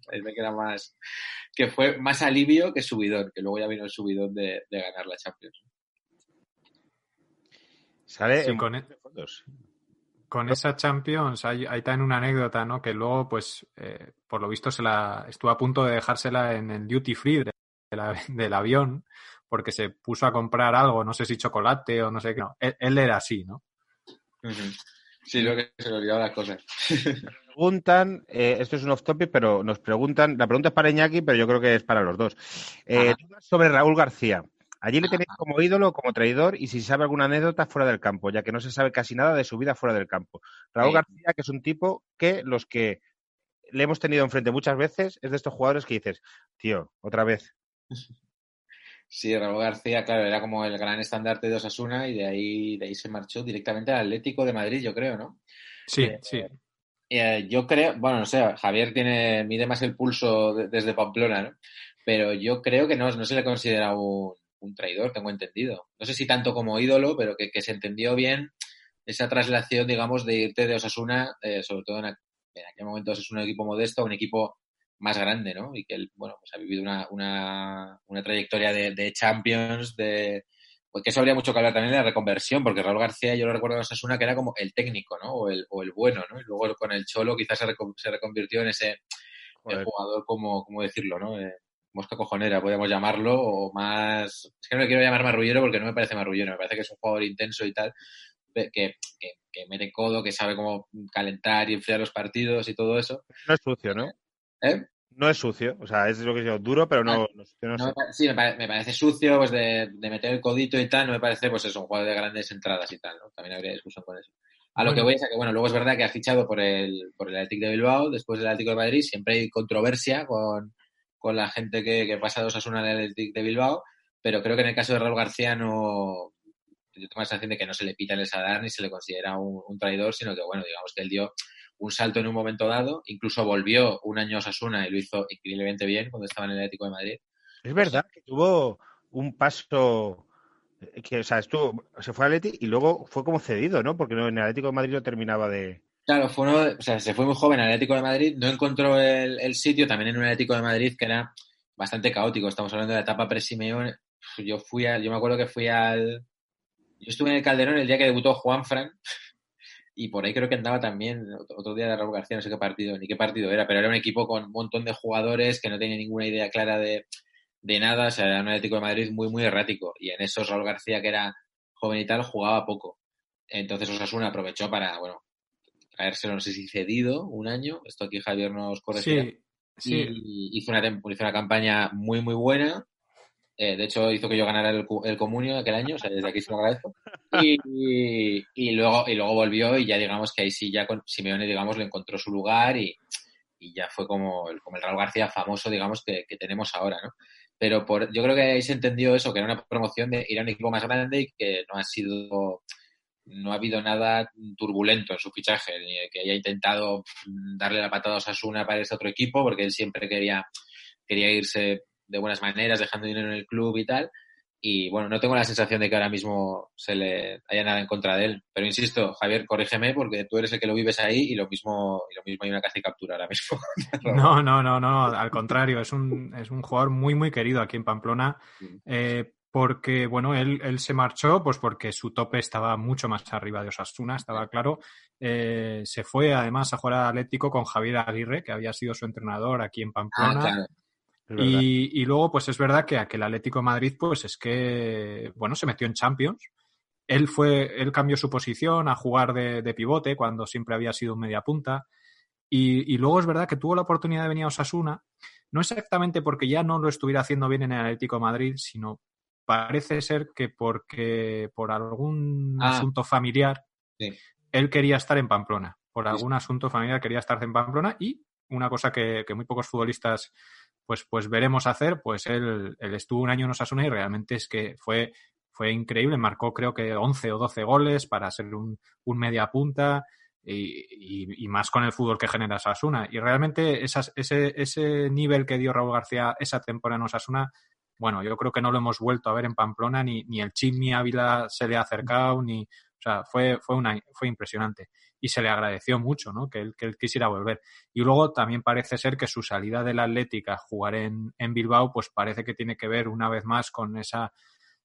Parece que era más, que fue más alivio que subidón, que luego ya vino el subidón de, de ganar la Champions. Sale Sí, en con e- muchas fotos. Con esa Champions hay, hay también una anécdota, ¿no? Que luego, pues, eh, por lo visto, se la estuvo a punto de dejársela en el duty free de- de la- del avión porque se puso a comprar algo, no sé si chocolate o no sé qué. No, él, él era así, ¿no? Sí, lo que se le olvidaba las cosas. Preguntan, eh, esto es un off topic, pero nos preguntan, la pregunta es para Iñaki, pero yo creo que es para los dos. Eh, sobre Raúl García. Allí le tenéis como ídolo, o como traidor, y si sabe alguna anécdota fuera del campo, ya que no se sabe casi nada de su vida fuera del campo. Raúl Sí. García, que es un tipo que los que le hemos tenido enfrente muchas veces, es de estos jugadores que dices, tío, otra vez. Sí, Raúl García, claro, era como el gran estandarte de Osasuna y de ahí, de ahí se marchó directamente al Atlético de Madrid, yo creo, ¿no? Sí, Eh, sí. Eh, yo creo, bueno, no sé, Javier tiene, mide más el pulso de- desde Pamplona, ¿no? Pero yo creo que no, no se le considera un, un traidor, tengo entendido. No sé si tanto como ídolo, pero que, que se entendió bien esa traslación, digamos, de irte de Osasuna, eh, sobre todo en, aqu- en aquel momento Osasuna un equipo modesto, a un equipo más grande, ¿no? Y que él, bueno, pues ha vivido una, una, una trayectoria de, de Champions, de, pues que eso habría mucho que hablar también de la reconversión, porque Raúl García yo lo recuerdo en Osasuna que era como el técnico, ¿no? O el, o el bueno, ¿no? Y luego con el Cholo quizás se, recon- se reconvirtió en ese jugador, como, ¿cómo decirlo, no? Eh, mosca cojonera, podríamos llamarlo, o más... Es que no le quiero llamar marrullero porque no me parece marrullero, me parece que es un jugador intenso y tal, que, que, que mete codo, que sabe cómo calentar y enfriar los partidos y todo eso. No es sucio, ¿no? ¿Eh? No es sucio, o sea, es lo que digo, duro, pero no, no, sucio, no No sé. sí, me, pare- me parece sucio, pues de, de meter el codito y tal, no me parece, pues eso, un jugador de grandes entradas y tal, ¿no? También habría discusión con eso. A lo Bueno. que voy es a que, bueno, luego es verdad que ha fichado por el, por el Atlético de Bilbao, después del Atlético de Madrid, siempre hay controversia con, con la gente que, que pasa de Osasuna al Atlético de Bilbao, pero creo que en el caso de Raúl García no, yo tengo la sensación de que no se le pita el Sadar ni se le considera un, un traidor, sino que, bueno, digamos que él dio un salto en un momento dado, incluso volvió un año a Osasuna y lo hizo increíblemente bien cuando estaba en el Atlético de Madrid. Es verdad que tuvo un paso eh, que, o sea, estuvo, se fue a Atleti y luego fue como cedido, ¿no? Porque en el Atlético de Madrid no terminaba de. Claro, fue uno, o sea, se fue muy joven al Atlético de Madrid, no encontró el, el sitio, también en un Atlético de Madrid que era bastante caótico. Estamos hablando de la etapa pre-Simeone. Yo fui al, yo me acuerdo que fui al, yo estuve en el Calderón el día que debutó Juan Fran y por ahí creo que andaba también otro, día de Raúl García, no sé qué partido, ni qué partido era, pero era un equipo con un montón de jugadores que no tenía ninguna idea clara de, de nada, o sea, era un Atlético de Madrid muy, muy errático y en esos Raúl García, que era joven y tal, jugaba poco. Entonces Osasuna aprovechó para, bueno, traérselo, no sé si cedido un año, esto aquí Javier nos corregirá, Sí, sí. y hizo una, hizo una campaña muy, muy buena. Eh, de hecho, hizo que yo ganara el, el comunio aquel año, o sea, desde aquí se lo agradezco. Y, y, y luego, y luego volvió y ya digamos que ahí sí, ya con Simeone, digamos, le encontró su lugar y, y ya fue como el, como el Raúl García famoso, digamos, que, que tenemos ahora, ¿no? Pero por, yo creo que ahí se entendió eso, que era una promoción de ir a un equipo más grande y que no ha sido, no ha habido nada turbulento en su fichaje, ni que haya intentado mm, darle la patada a Osasuna para ese otro equipo, porque él siempre quería, quería irse de buenas maneras, dejando dinero en el club y tal. Y bueno, no tengo la sensación de que ahora mismo se le haya nada en contra de él. Pero insisto, Javier, corrígeme porque tú eres el que lo vives ahí y lo mismo, y lo mismo hay una y captura ahora mismo. No, no, no, no, al contrario, es un, es un jugador muy, muy querido aquí en Pamplona, eh, porque, bueno, él, él se marchó pues porque su tope estaba mucho más arriba de Osasuna, estaba claro. Eh, se fue además a jugar al Atlético con Javier Aguirre, que había sido su entrenador aquí en Ah, Pamplona. claro. Y, y luego, pues es verdad que aquel Atlético de Madrid, pues es que, bueno, se metió en Champions. Él fue, él cambió su posición a jugar de, de pivote cuando siempre había sido un media punta. Y, y luego es verdad que tuvo la oportunidad de venir a Osasuna, no exactamente porque ya no lo estuviera haciendo bien en el Atlético de Madrid, sino parece ser que porque por algún Ah. asunto familiar, Sí. él quería estar en Pamplona. Por sí. algún asunto familiar quería estar en Pamplona y una cosa que, que muy pocos futbolistas pues, pues veremos hacer, pues él, él estuvo un año en Osasuna y realmente es que fue fue increíble, marcó creo que 11 o 12 goles para ser un, un media punta y, y, más con el fútbol que genera Osasuna. Y realmente esas, ese, ese nivel que dio Raúl García esa temporada en Osasuna, bueno, yo creo que no lo hemos vuelto a ver en Pamplona, ni, ni el Chimi Ávila se le ha acercado, ni, o sea, fue, fue, una, fue impresionante. Y se le agradeció mucho, ¿no? Que él, que él quisiera volver. Y luego también parece ser que su salida de la Atlética a jugar en, en Bilbao, pues parece que tiene que ver una vez más con esa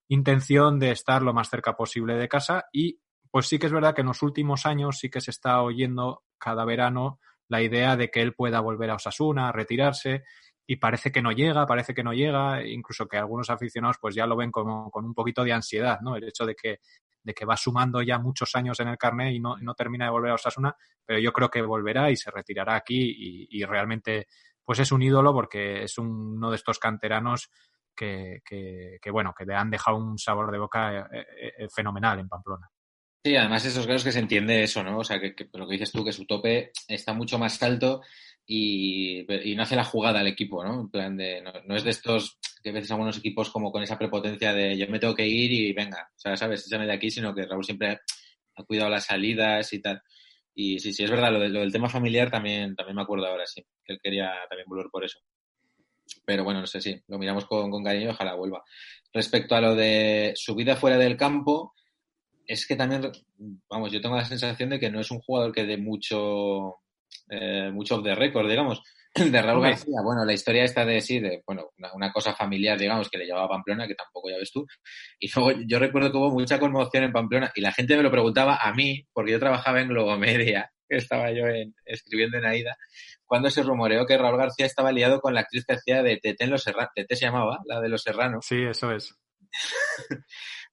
intención de estar lo más cerca posible de casa y pues sí que es verdad que en los últimos años sí que se está oyendo cada verano la idea de que él pueda volver a Osasuna, retirarse, y parece que no llega, parece que no llega, incluso que algunos aficionados pues ya lo ven como con un poquito de ansiedad, ¿no? El hecho de que, de que va sumando ya muchos años en el carnet y no, no termina de volver a Osasuna, pero yo creo que volverá y se retirará aquí y, y realmente pues es un ídolo porque es uno de estos canteranos que, que, que, bueno, que le han dejado un sabor de boca eh, eh, fenomenal en Pamplona. Sí, además esos casos que se entiende eso, ¿no? O sea, que, que, lo que dices tú, que su tope está mucho más alto y, y, no hace la jugada al equipo, ¿no? En plan de, no, es de estos que a veces algunos equipos como con esa prepotencia de yo me tengo que ir y venga, o sea, ¿sabes? Échame de aquí, sino que Raúl siempre ha cuidado las salidas y tal. Y sí, sí, es verdad, lo, de, lo del tema familiar también, también me acuerdo ahora, sí, que él quería también volver por eso. Pero bueno, no sé sí, lo miramos con, cariño, ojalá vuelva. Respecto a lo de su vida fuera del campo, es que también, vamos, yo tengo la sensación de que no es un jugador que dé mucho, eh, mucho off the record, digamos. De Raúl. García, bueno, la historia esta de sí, de, bueno, una, una, cosa familiar, digamos, que le llevaba a Pamplona, que tampoco ya ves tú. Y luego yo recuerdo que hubo mucha conmoción en Pamplona y la gente me lo preguntaba a mí, porque yo trabajaba en Globomedia, que estaba yo en, escribiendo en AIDA, cuando se rumoreó que Raúl García estaba liado con la actriz que hacía de Tete en Los Serranos, Tete se llamaba, la de Los Serranos. Sí, eso es.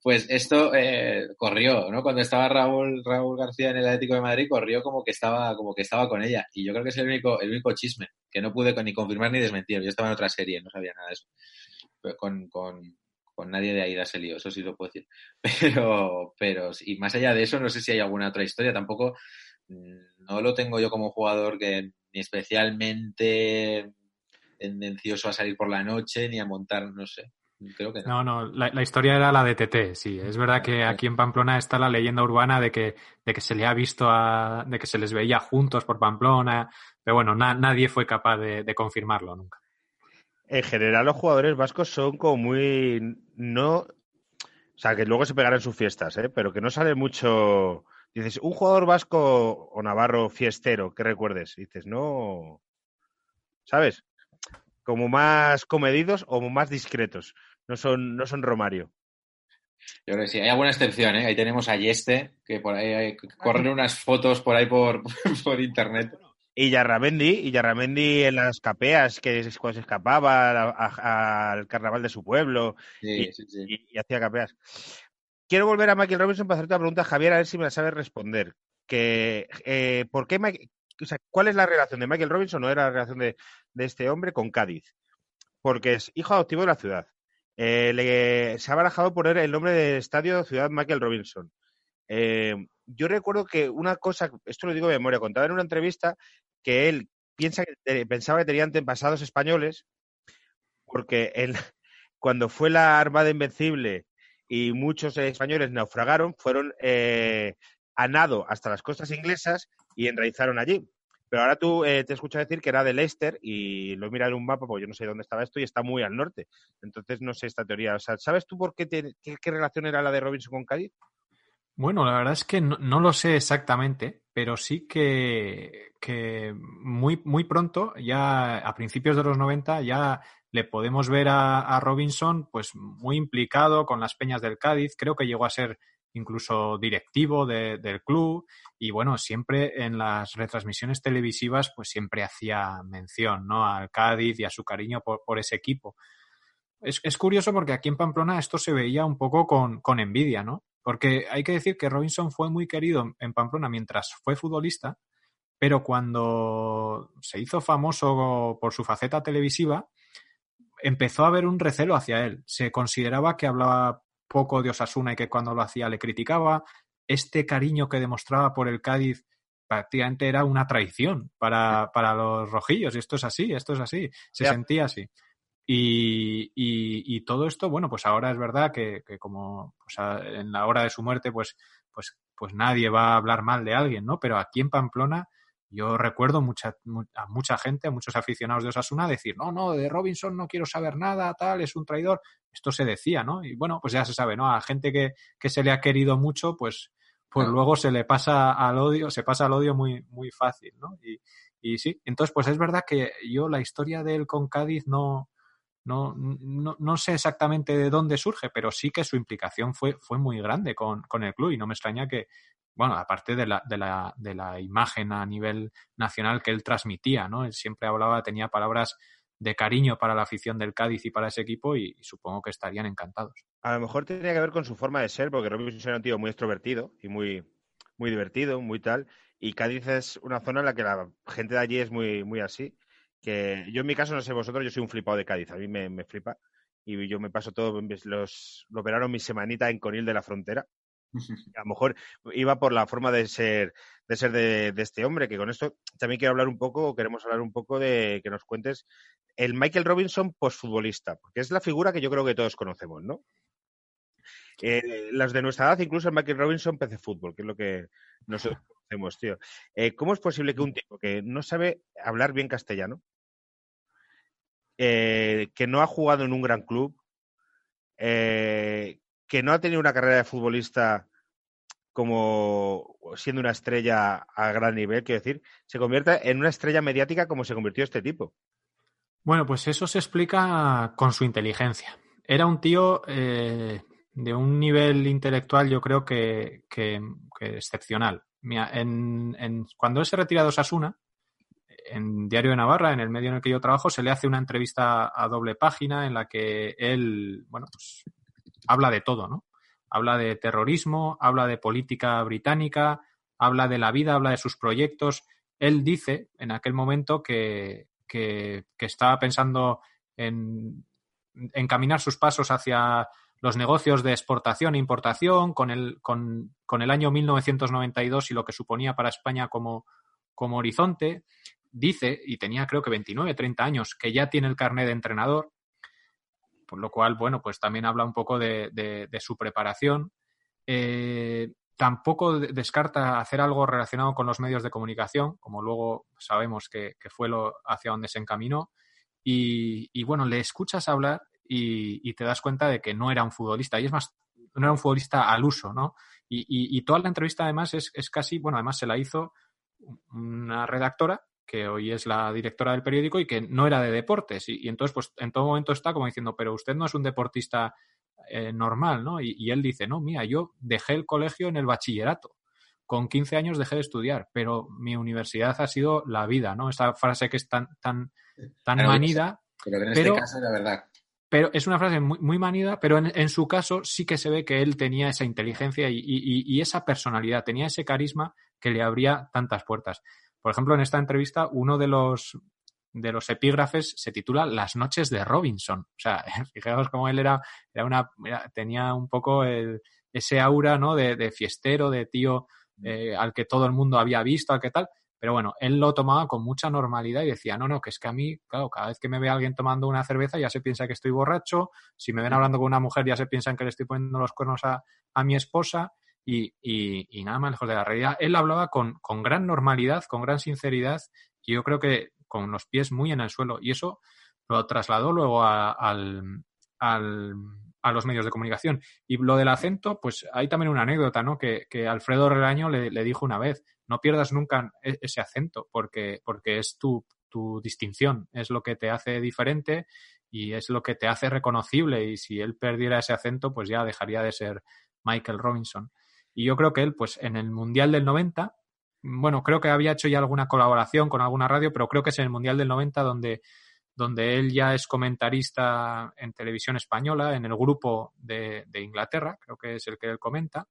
pues esto eh, corrió, ¿no? Cuando estaba Raúl, Raúl García en el Atlético de Madrid, corrió como que estaba, como que estaba con ella. Y yo creo que es el único, el único chisme que no pude ni confirmar ni desmentir. Yo estaba en otra serie, no sabía nada de eso. Con, con, con nadie de Aida se lió, eso sí lo puedo decir. Pero, pero, y más allá de eso, no sé si hay alguna otra historia. Tampoco, mm, no lo tengo yo como jugador que ni especialmente tendencioso a salir por la noche ni a montar, no sé. Creo que no. No, no, la, la, historia era la de TT, sí. Es verdad que aquí en Pamplona está la leyenda urbana de que, de que se le ha visto a, de que se les veía juntos por Pamplona, pero bueno, na, nadie fue capaz de, de, confirmarlo nunca. En general los jugadores vascos son como muy, no, o sea, que luego se pegarán sus fiestas, ¿eh? pero que no sale mucho, dices, un jugador vasco o navarro fiestero, que recuerdes, dices, no, ¿sabes? como más comedidos o más discretos. No son, no son Romario. Yo creo que sí, hay alguna excepción, ¿eh? Ahí tenemos a Yeste, que por ahí hay, corren unas fotos por ahí por, por internet. Y Yarramendi, y Yarramendi en las capeas, que es cuando se escapaba al carnaval de su pueblo sí, y, sí, sí. Y, y, hacía capeas. Quiero volver a Michael Robinson para hacerte una pregunta, Javier, a ver si me la sabes responder. Que, eh, ¿por qué Mike, o sea, ¿cuál es la relación de Michael Robinson o era la relación de, de, este hombre con Cádiz? Porque es hijo adoptivo de la ciudad. Eh, le, se ha barajado poner el nombre del estadio Ciudad Michael Robinson. Eh, yo recuerdo que una cosa, esto lo digo de memoria, contaba en una entrevista que él piensa que, pensaba que tenía antepasados españoles, porque él, cuando fue la Armada Invencible y muchos españoles naufragaron, fueron eh, a nado hasta las costas inglesas y enraizaron allí. Pero ahora tú eh, te escucho decir que era de Leicester y lo mira en un mapa porque yo no sé dónde estaba esto y está muy al norte. Entonces no sé esta teoría. O sea, ¿sabes tú por qué, te, qué, qué relación era la de Robinson con Cádiz? Bueno, la verdad es que no, no, lo sé exactamente, pero sí que, que muy, muy pronto, ya a principios de los 90, ya le podemos ver a, a, Robinson pues muy implicado con las peñas del Cádiz. Creo que llegó a ser incluso directivo de, del club y bueno, siempre en las retransmisiones televisivas pues siempre hacía mención ¿no? al Cádiz y a su cariño por, por ese equipo. Es, es, curioso porque aquí en Pamplona esto se veía un poco con, con envidia, ¿no? Porque hay que decir que Robinson fue muy querido en Pamplona mientras fue futbolista, pero cuando se hizo famoso por su faceta televisiva, empezó a haber un recelo hacia él. Se consideraba que hablaba poco de Osasuna y que cuando lo hacía le criticaba. Este cariño que demostraba por el Cádiz prácticamente era una traición para, para los rojillos. Y esto es así, esto es así. Se yeah. sentía así. Y, y, y, todo esto, bueno, pues ahora es verdad que, como pues en la hora de su muerte, pues, pues, pues nadie va a hablar mal de alguien, ¿no? Pero aquí en Pamplona yo recuerdo mucha, a mucha gente, a muchos aficionados de Osasuna decir, no, no, de Robinson no quiero saber nada, tal, es un traidor. Esto se decía, ¿no? Y bueno, pues ya se sabe, ¿no? A gente que, que se le ha querido mucho, pues, pues luego se le pasa al odio, se pasa al odio muy, muy fácil, ¿no? Y, y sí, entonces pues es verdad que yo la historia de él con Cádiz no, no, no, no, sé exactamente de dónde surge, pero sí que su implicación fue, fue muy grande con, con el club y no me extraña que, bueno, aparte de la, de, la, de la imagen a nivel nacional que él transmitía, ¿no? Él siempre hablaba, tenía palabras de cariño para la afición del Cádiz y para ese equipo y, supongo que estarían encantados. A lo mejor tenía que ver con su forma de ser, porque Robinson era un tío muy extrovertido y muy, muy divertido, muy tal, y Cádiz es una zona en la que la gente de allí es muy, muy así. Que yo en mi caso, no sé vosotros, yo soy un flipado de Cádiz, a mí me, flipa. Y yo me paso todo los, los veranos mi semanita en Conil de la Frontera. A lo mejor iba por la forma de ser de ser de, este hombre, que con esto también quiero hablar un poco, queremos hablar un poco de que nos cuentes el Michael Robinson postfutbolista, porque es la figura que yo creo que todos conocemos, ¿no? Eh, las de nuestra edad, incluso el Michael Robinson PC Fútbol, que es lo que nosotros conocemos, tío. Eh, ¿Cómo es posible que un tipo que no sabe hablar bien castellano, eh, que no ha jugado en un gran club, que no ha tenido una carrera de futbolista como siendo una estrella a gran nivel, quiero decir, se convierta en una estrella mediática como se convirtió este tipo. Bueno, pues eso se explica con su inteligencia. Era un tío eh, de un nivel intelectual, yo creo que, excepcional. en, cuando él se retira de Osasuna, en Diario de Navarra, en el medio en el que yo trabajo, se le hace una entrevista a doble página en la que él, bueno, pues habla de todo, ¿no? Habla de terrorismo, habla de política británica, habla de la vida, habla de sus proyectos. Él dice en aquel momento que, que, estaba pensando en encaminar sus pasos hacia los negocios de exportación e importación con el, con, con el año 1992 y lo que suponía para España como, como horizonte. Dice, y tenía creo que 29, 30 años, que ya tiene el carnet de entrenador, por lo cual, bueno, pues también habla un poco de, su preparación. Eh, tampoco descarta hacer algo relacionado con los medios de comunicación, como luego sabemos que, fue lo hacia donde se encaminó. Y, bueno, le escuchas hablar y, te das cuenta de que no era un futbolista. Y es más, no era un futbolista al uso, ¿no? Y, toda la entrevista además es, es, casi, bueno, además se la hizo una redactora que hoy es la directora del periódico y que no era de deportes. Y, entonces, pues en todo momento está como diciendo, pero usted no es un deportista eh, normal, ¿no? Y, él dice, no, mira, yo dejé el colegio en el bachillerato. Con 15 años dejé de estudiar, pero mi universidad ha sido la vida, ¿no? Esta frase que es tan, tan, tan manida. Pero en este caso la verdad. Pero es una frase muy, muy manida, pero en, en, su caso sí que se ve que él tenía esa inteligencia y, y, esa personalidad, tenía ese carisma que le abría tantas puertas. Por ejemplo, en esta entrevista, uno de los, de los epígrafes se titula Las noches de Robinson. O sea, fijaos cómo él era, era una, tenía un poco ese aura, ¿no? De, fiestero, de tío eh, al que todo el mundo había visto, al que tal. Pero bueno, él lo tomaba con mucha normalidad y decía, no, no, que es que a mí, claro, cada vez que me ve alguien tomando una cerveza ya se piensa que estoy borracho, si me ven hablando con una mujer ya se piensan que le estoy poniendo los cuernos a, a mi esposa y, nada más lejos de la realidad. Él hablaba con, gran normalidad, con gran sinceridad y yo creo que con los pies muy en el suelo. Y eso lo trasladó luego a, al, a los medios de comunicación. Y lo del acento, pues hay también una anécdota, ¿no? Que, Alfredo Relaño le, le, dijo una vez, no pierdas nunca e, ese acento porque, porque es tu, tu distinción, es lo que te hace diferente y es lo que te hace reconocible. Y si él perdiera ese acento, pues ya dejaría de ser Michael Robinson. Y yo creo que él, pues en el Mundial del 90, bueno, creo que había hecho ya alguna colaboración con alguna radio, pero creo que es en el Mundial del 90 donde, donde él ya es comentarista en televisión española, en el grupo de, Inglaterra, creo que es el que él comenta.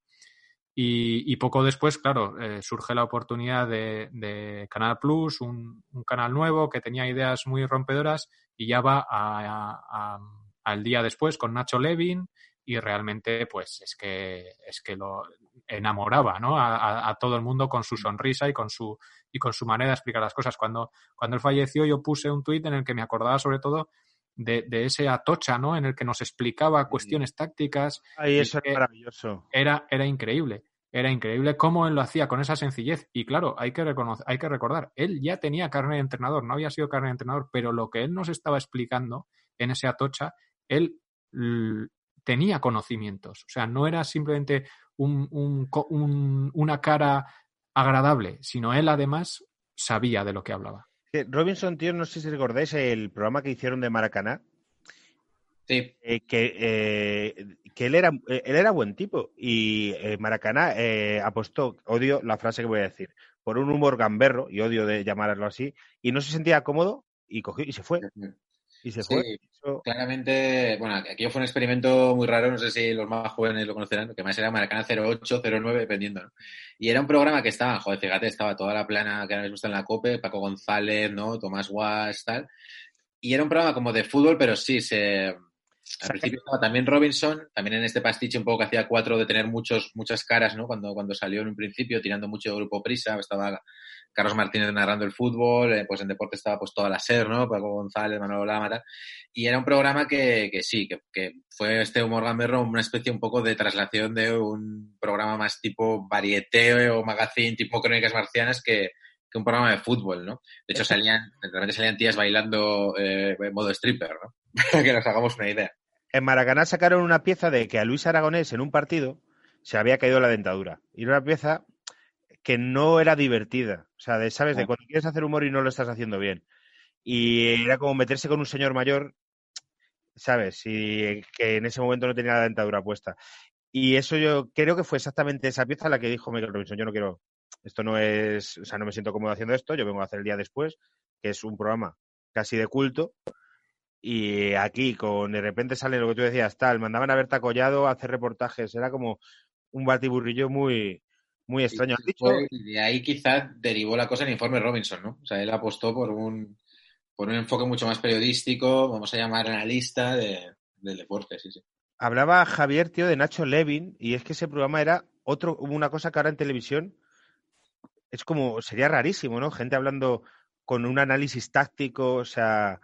Y, poco después, claro, eh, surge la oportunidad de, Canal Plus, un, canal nuevo que tenía ideas muy rompedoras y ya va al día después con Nacho Levin y realmente pues es que es que lo enamoraba ¿no? a, todo el mundo con su sonrisa y con su y con su manera de explicar las cosas cuando cuando él falleció yo puse un tuit en el que me acordaba sobre todo de, de ese atocha, ¿no? En el que nos explicaba cuestiones tácticas. Ay, eso es maravilloso. Era, era increíble. Era increíble cómo él lo hacía con esa sencillez. Y claro, hay que, reconocer, hay que recordar, él ya tenía carne de entrenador, no había sido carne de entrenador, pero lo que él nos estaba explicando en ese atocha, él tenía conocimientos. O sea, no era simplemente un- un co- un- una cara agradable, sino él además sabía de lo que hablaba. Que Robinson, tío, no sé si recordáis el programa que hicieron de Maracaná, Sí, eh, que, eh, que él, era, eh, él era buen tipo y eh, Maracaná eh, apostó, odio la frase que voy a decir, por un humor gamberro, y odio de llamarlo así, y no se sentía cómodo y cogió y se fue. Y se Sí, fue. Eso- claramente, bueno, aquello fue un experimento muy raro, no sé si los más jóvenes lo conocerán, que más era Maracana 08, 09, dependiendo, ¿no? Y era un programa que estaba, joder, fíjate, estaba toda la plana que ahora mismo está en la COPE, Paco González, ¿no? Tomás Guas, tal. Y era un programa como de fútbol, pero sí, se... Al principio estaba también Robinson, también en este pastiche un poco que hacía cuatro de tener muchos, muchas caras, ¿no? Cuando, cuando salió en un principio, tirando mucho de Grupo Prisa, estaba Carlos Martínez narrando el fútbol, eh, pues en deporte estaba pues toda la SER, ¿no? Paco González, Manolo Lama, tal. Y era un programa que, que sí, que, que fue este humor gamberro una especie un poco de traslación de un programa más tipo varieté o magazine, tipo crónicas marcianas que, que un programa de fútbol, ¿no? De hecho salían, de repente salían tías bailando eh, en modo stripper, ¿no? Para que nos hagamos una idea. En Maracaná sacaron una pieza de que a Luis Aragonés en un partido se había caído la dentadura. Y era una pieza que no era divertida. O sea, de, ¿sabes? De Ah. cuando quieres hacer humor y no lo estás haciendo bien. Y era como meterse con un señor mayor, ¿sabes? Y que en ese momento no tenía la dentadura puesta. Y eso yo creo que fue exactamente esa pieza la que dijo Michael Robinson. Yo no quiero, esto no es, o sea, no me siento cómodo haciendo esto, yo vengo a hacer el día después, que es un programa casi de culto. Y aquí, con de repente sale lo que tú decías, tal, mandaban a Berta Collado a hacer reportajes, era como un batiburrillo muy, muy extraño. ¿Has dicho? Fue- y de ahí quizás derivó la cosa en informe Robinson, ¿no? O sea, él apostó por un, por un enfoque mucho más periodístico, vamos a llamar analista de, del deporte, sí, sí. Hablaba Javier, tío, de Nacho Levin, y es que ese programa era otro, una cosa que ahora en televisión es como, sería rarísimo, ¿no? Gente hablando con un análisis táctico, o sea.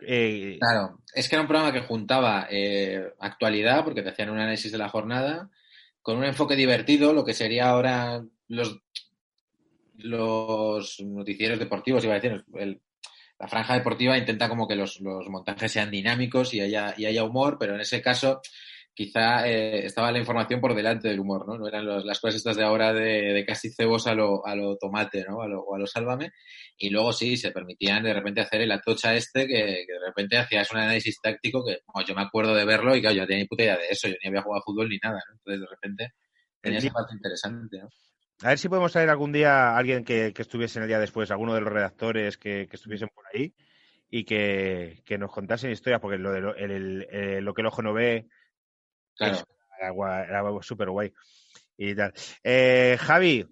eh, Claro, es que era un programa que juntaba eh, actualidad, porque te hacían un análisis de la jornada, con un enfoque divertido, lo que sería ahora los, los noticieros deportivos, iba a decir, el- la franja deportiva intenta como que los, los montajes sean dinámicos y haya, y haya humor, pero en ese caso quizá eh, estaba la información por delante del humor, ¿no? No eran los- las cosas estas de ahora de, de casi cebos a lo, a lo tomate, ¿no? A lo, o a lo sálvame. Y luego sí, se permitían de repente hacer el atocha este, que, que de repente hacías un análisis táctico que bueno, yo me acuerdo de verlo y claro, yo no tenía ni puta idea de eso, yo ni había jugado a fútbol ni nada, ¿no? Entonces de repente tenía esa parte interesante, ¿no? a ver si podemos traer algún día a alguien que, que estuviese en el día después, alguno de los redactores que, que estuviesen por ahí y que, que nos contasen historias, porque lo, de lo, el- el- eh, lo que el ojo no ve Claro. Era, era súper guay. Y tal. Eh, Javi,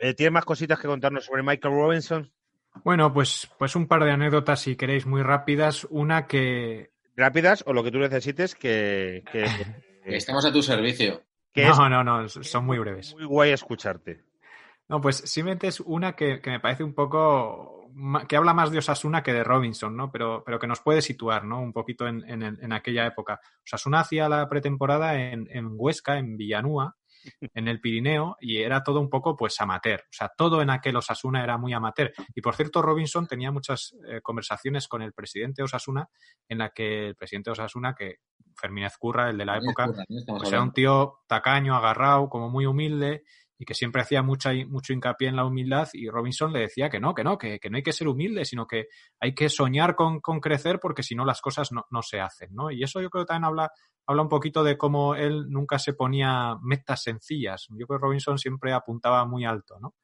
eh, ¿tienes más cositas que contarnos sobre Michael Robinson? Bueno, pues, pues un par de anécdotas, si queréis, muy rápidas. Una que. Rápidas o lo que tú necesites, que, que, Que Estamos a tu servicio. que es No, no, no, son muy breves. muy guay escucharte. No, pues simplemente es una que, que me parece un poco. Que habla más de Osasuna que de Robinson, ¿no? Pero, pero que nos puede situar, ¿no? Un poquito en, en- en aquella época. Osasuna hacía la pretemporada en, en Huesca, en Villanúa, en el Pirineo, y era todo un poco, pues, amateur. O sea, todo en aquel Osasuna era muy amateur. Y por cierto, Robinson tenía muchas eh, conversaciones con el presidente de Osasuna, en la que el presidente de Osasuna, que Fermínez Curra, el de la época, pues era un tío tacaño, agarrado, como muy humilde y que siempre hacía mucha, mucho hincapié en la humildad y Robinson le decía que no, que no, que, que no hay que ser humilde, sino que hay que soñar con, con crecer porque si no las cosas no, no se hacen, ¿no? Y eso yo creo que también habla, habla un poquito de cómo él nunca se ponía metas sencillas. Yo creo que Robinson siempre apuntaba muy alto, ¿no?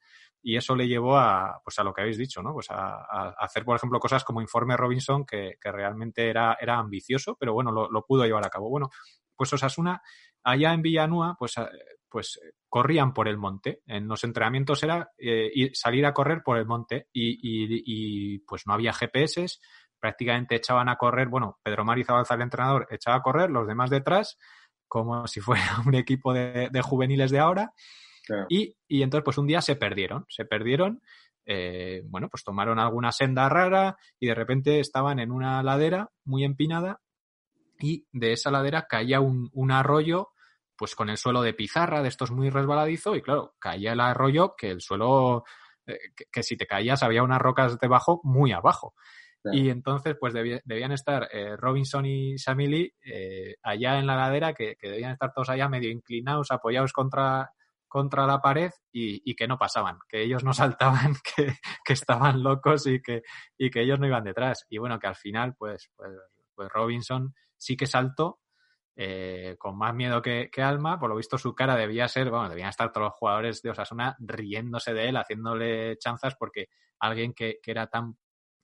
Y eso le llevó a, pues a lo que habéis dicho, ¿no? Pues a, hacer, por ejemplo, cosas como Informe Robinson, que, que realmente era, era ambicioso, pero bueno, lo, pudo llevar a cabo. Bueno, pues Osasuna, allá en Villanúa, pues, eh, pues eh, corrían por el monte. En los entrenamientos era eh, ir- salir a correr por el monte y, y- y, pues no había GPS, prácticamente echaban a correr, bueno, Pedro Mari Zabalza, el entrenador, echaba a correr, los demás detrás, como si fuera un equipo de, de juveniles de ahora. Claro. Y, y entonces, pues un día se perdieron, se perdieron eh, bueno, pues tomaron alguna senda rara y de repente estaban en una ladera muy empinada y de esa ladera caía un, un arroyo pues con el suelo de pizarra, de estos muy resbaladizo, y claro, caía el arroyo que el suelo, eh, que, que si te caías había unas rocas debajo muy abajo. Claro. Y entonces, pues debi- debían estar eh, Robinson y Samili eh, allá en la ladera, que, que debían estar todos allá medio inclinados, apoyados contra, contra la pared y, y que no pasaban, que ellos no saltaban, que, que estaban locos y que, y que ellos no iban detrás. Y bueno, que al final, pues, pues, pues Robinson sí que saltó, eh, con más miedo que, que alma. Por lo visto, su cara debía ser, bueno, debían estar todos los jugadores de Osasuna riéndose de él, haciéndole chanzas, porque alguien que, que era tan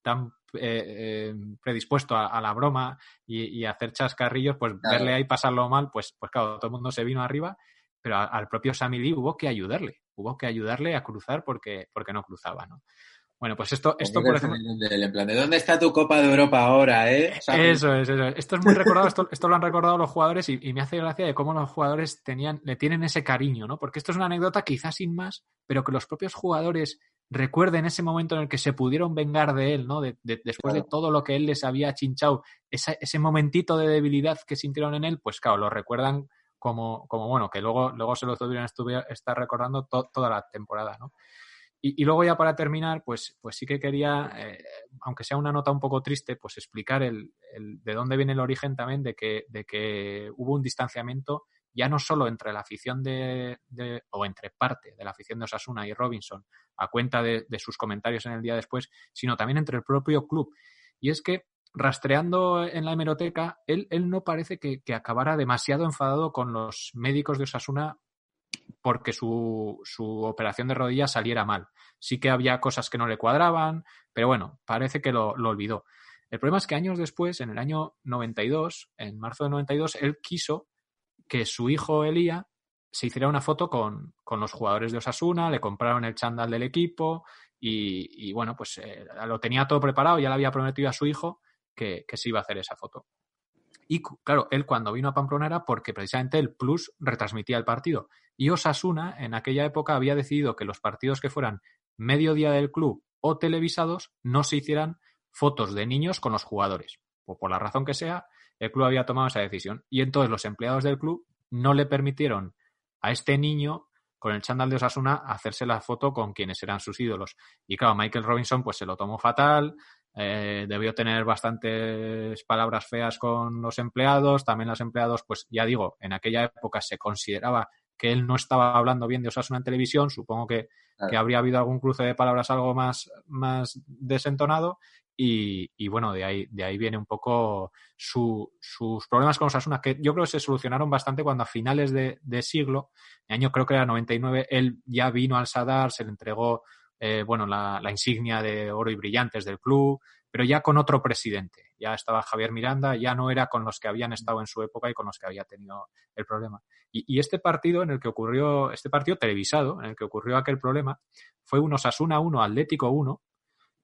tan eh, eh, predispuesto a, a, la broma y, hacer chascarrillos, pues Claro. verle ahí pasarlo mal, pues, pues claro, todo el mundo se vino arriba, pero a- al propio Sammy Lee hubo que ayudarle, hubo que ayudarle a cruzar porque, porque no cruzaba, ¿no? Bueno, pues esto, esto por ejemplo, Del- en plan, ¿de dónde está tu Copa de Europa ahora, eh? Eso es, eso es. Esto es muy recordado, esto, esto lo han recordado los jugadores y, y me hace gracia de cómo los jugadores tenían, le tienen ese cariño, ¿no? Porque esto es una anécdota quizás sin más, pero que los propios jugadores recuerden ese momento en el que se pudieron vengar de él, ¿no? De- de- después de todo lo que él les había chinchado, esa- ese momentito de debilidad que sintieron en él, pues claro, lo recuerdan como, como bueno, que luego, luego se lo tuvieron estar recordando to- toda la temporada, ¿no? Y, luego ya para terminar, pues, pues sí que quería, eh, aunque sea una nota un poco triste, pues explicar el, el- de dónde viene el origen también de que, de que hubo un distanciamiento ya no solo entre la afición de, de- o entre parte de la afición de Osasuna y Robinson a cuenta de, de sus comentarios en el día después, sino también entre el propio club. Y es que rastreando en la hemeroteca, él, él no parece que, que acabara demasiado enfadado con los médicos de Osasuna porque su, su operación de rodilla saliera mal. Sí que había cosas que no le cuadraban, pero bueno, parece que lo, lo olvidó. El problema es que años después, en el año 92, en marzo de 92, él quiso que su hijo Elía se hiciera una foto con, con los jugadores de Osasuna, le compraron el chándal del equipo y, y bueno, pues eh, lo tenía todo preparado, ya le había prometido a su hijo que, que se iba a hacer esa foto. Y claro, él cuando vino a Pamplona era porque precisamente el Plus retransmitía el partido. Y Osasuna en aquella época había decidido que los partidos que fueran mediodía del club o televisados no se hicieran fotos de niños con los jugadores. O por la razón que sea, el club había tomado esa decisión. Y entonces los empleados del club no le permitieron a este niño con el chándal de Osasuna hacerse la foto con quienes eran sus ídolos. Y claro, Michael Robinson pues se lo tomó fatal, eh, debió tener bastantes palabras feas con los empleados, también los empleados, pues ya digo, en aquella época se consideraba que él no estaba hablando bien de Osasuna en televisión, supongo que, Claro. que habría habido algún cruce de palabras algo más, más desentonado. Y, y bueno, de ahí, de ahí viene un poco su- sus problemas con Osasuna, que yo creo que se solucionaron bastante cuando a finales de, de siglo, el año creo que era 99, él ya vino al Sadar, se le entregó eh, bueno, la, la insignia de oro y brillantes del club, pero ya con otro presidente. Ya estaba Javier Miranda, ya no era con los que habían estado en su época y con los que había tenido el problema. Y, y este partido en el que ocurrió, este partido televisado, en el que ocurrió aquel problema, fue un Osasuna 1, Atlético 1,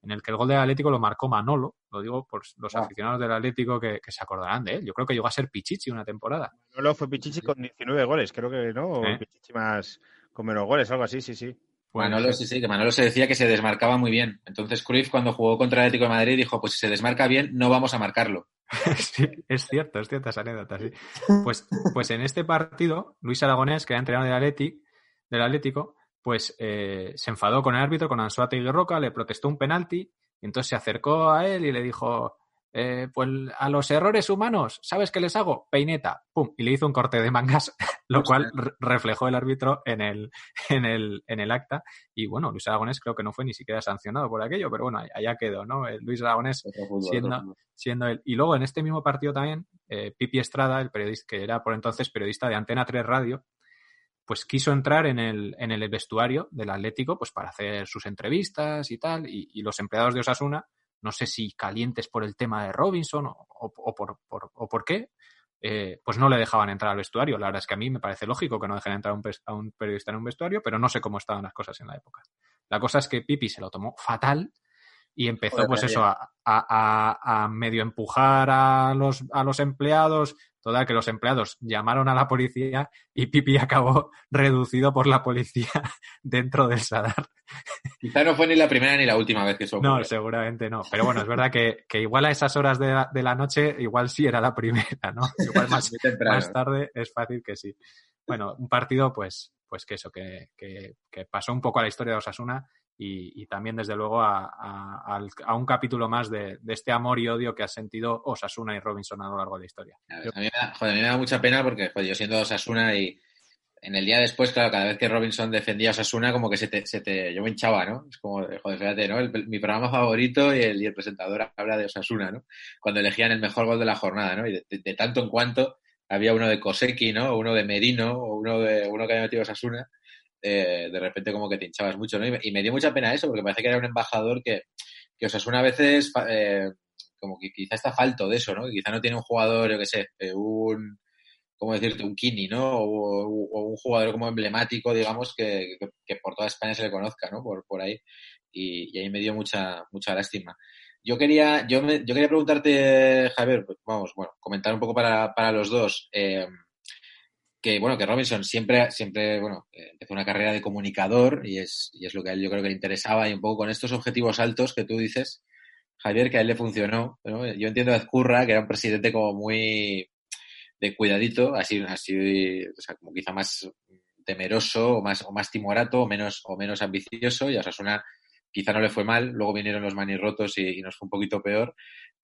en el que el gol del Atlético lo marcó Manolo, lo digo por los aficionados del Atlético que, que se acordarán de él. Yo creo que llegó a ser Pichichi una temporada. Manolo fue Pichichi con 19 goles, creo que no, o. Pichichi más con menos goles, algo así, sí, sí. Manolo, sí, sí, que Manolo se decía que se desmarcaba muy bien. Entonces Cruyff, cuando jugó contra el Atlético de Madrid, dijo, pues si se desmarca bien, no vamos a marcarlo. Sí, es cierto, es cierta esa anécdota, sí. Pues, pues en este partido, Luis Aragonés, que era entrenador del, Atleti, del Atlético, pues eh, se enfadó con el árbitro, con Ansuate y Roca, le protestó un penalti, y entonces se acercó a él y le dijo, eh, pues a los errores humanos, ¿sabes qué les hago? Peineta, pum, y le hizo un corte de mangas, lo cual re- reflejó el árbitro en el, en el, en el acta, y bueno, Luis Aragonés creo que no fue ni siquiera sancionado por aquello, pero bueno, allá quedó, ¿no? El Luis Aragonés Siendo- siendo él. Y luego en este mismo partido también, eh, Pipi Estrada, el periodista, que era por entonces periodista de Antena 3 Radio, pues quiso entrar en el, en el vestuario del Atlético pues para hacer sus entrevistas y tal, y, y los empleados de Osasuna, no sé si calientes por el tema de Robinson o, o- o por, por- o por qué, eh, pues no le dejaban entrar al vestuario. La verdad es que a mí me parece lógico que no dejen entrar a un, a un periodista en un vestuario, pero no sé cómo estaban las cosas en la época. La cosa es que Pipi se lo tomó fatal y empezó, Joder, pues eso, a, a- a- a medio empujar a los, a los empleados. Toda que los empleados llamaron a la policía y Pipi acabó reducido por la policía dentro del Sadar. Quizá no fue ni la primera ni la última vez que eso No, ocurre. seguramente no. Pero bueno, es verdad que, que igual a esas horas de la, de la noche, igual sí era la primera, ¿no? Igual más, tarde es fácil que sí. Bueno, un partido, pues, pues que eso, que, que, que pasó un poco a la historia de Osasuna y, también, desde luego, a, a- un capítulo más de, este amor y odio que ha sentido Osasuna y Robinson a lo largo de la historia. A, mí me da, joder, mucha pena porque joder, yo siendo Osasuna y en el día después, claro, cada vez que Robinson defendía a Osasuna, como que se te, se te, yo me hinchaba, ¿no? Es como, joder, fíjate, ¿no? El- mi programa favorito y el, presentador habla de Osasuna, ¿no? Cuando elegían el mejor gol de la jornada, ¿no? Y de, tanto en cuanto había uno de Koseki, ¿no? Uno de Merino, o uno de uno que había metido Osasuna, eh, de repente como que te hinchabas mucho, ¿no? Y me, dio mucha pena eso, porque parece que era un embajador que, que Osasuna a veces, eh, como que quizá está falto de eso, ¿no? Que quizá no tiene un jugador, yo qué sé, eh, un, ¿cómo decirte? Un Kini, ¿no? O, un jugador como emblemático, digamos, que, que, que por toda España se le conozca, ¿no? Por, por ahí. Y, y ahí me dio mucha, mucha lástima. Yo quería, yo, me- yo quería preguntarte, Javier, pues, vamos, bueno, comentar un poco para, para los dos. eh, que bueno, que Robinson siempre, siempre, bueno, eh, empezó una carrera de comunicador y es, y es lo que a él yo creo que le interesaba y un poco con estos objetivos altos que tú dices, Javier, que a él le funcionó. ¿no? Yo entiendo a Ezcurra, que era un presidente como muy de cuidadito, así, así, o sea, como quizá más temeroso o más, o más timorato o menos, o menos ambicioso y a Osasuna quizá no le fue mal, luego vinieron los manirrotos y, y nos fue un poquito peor,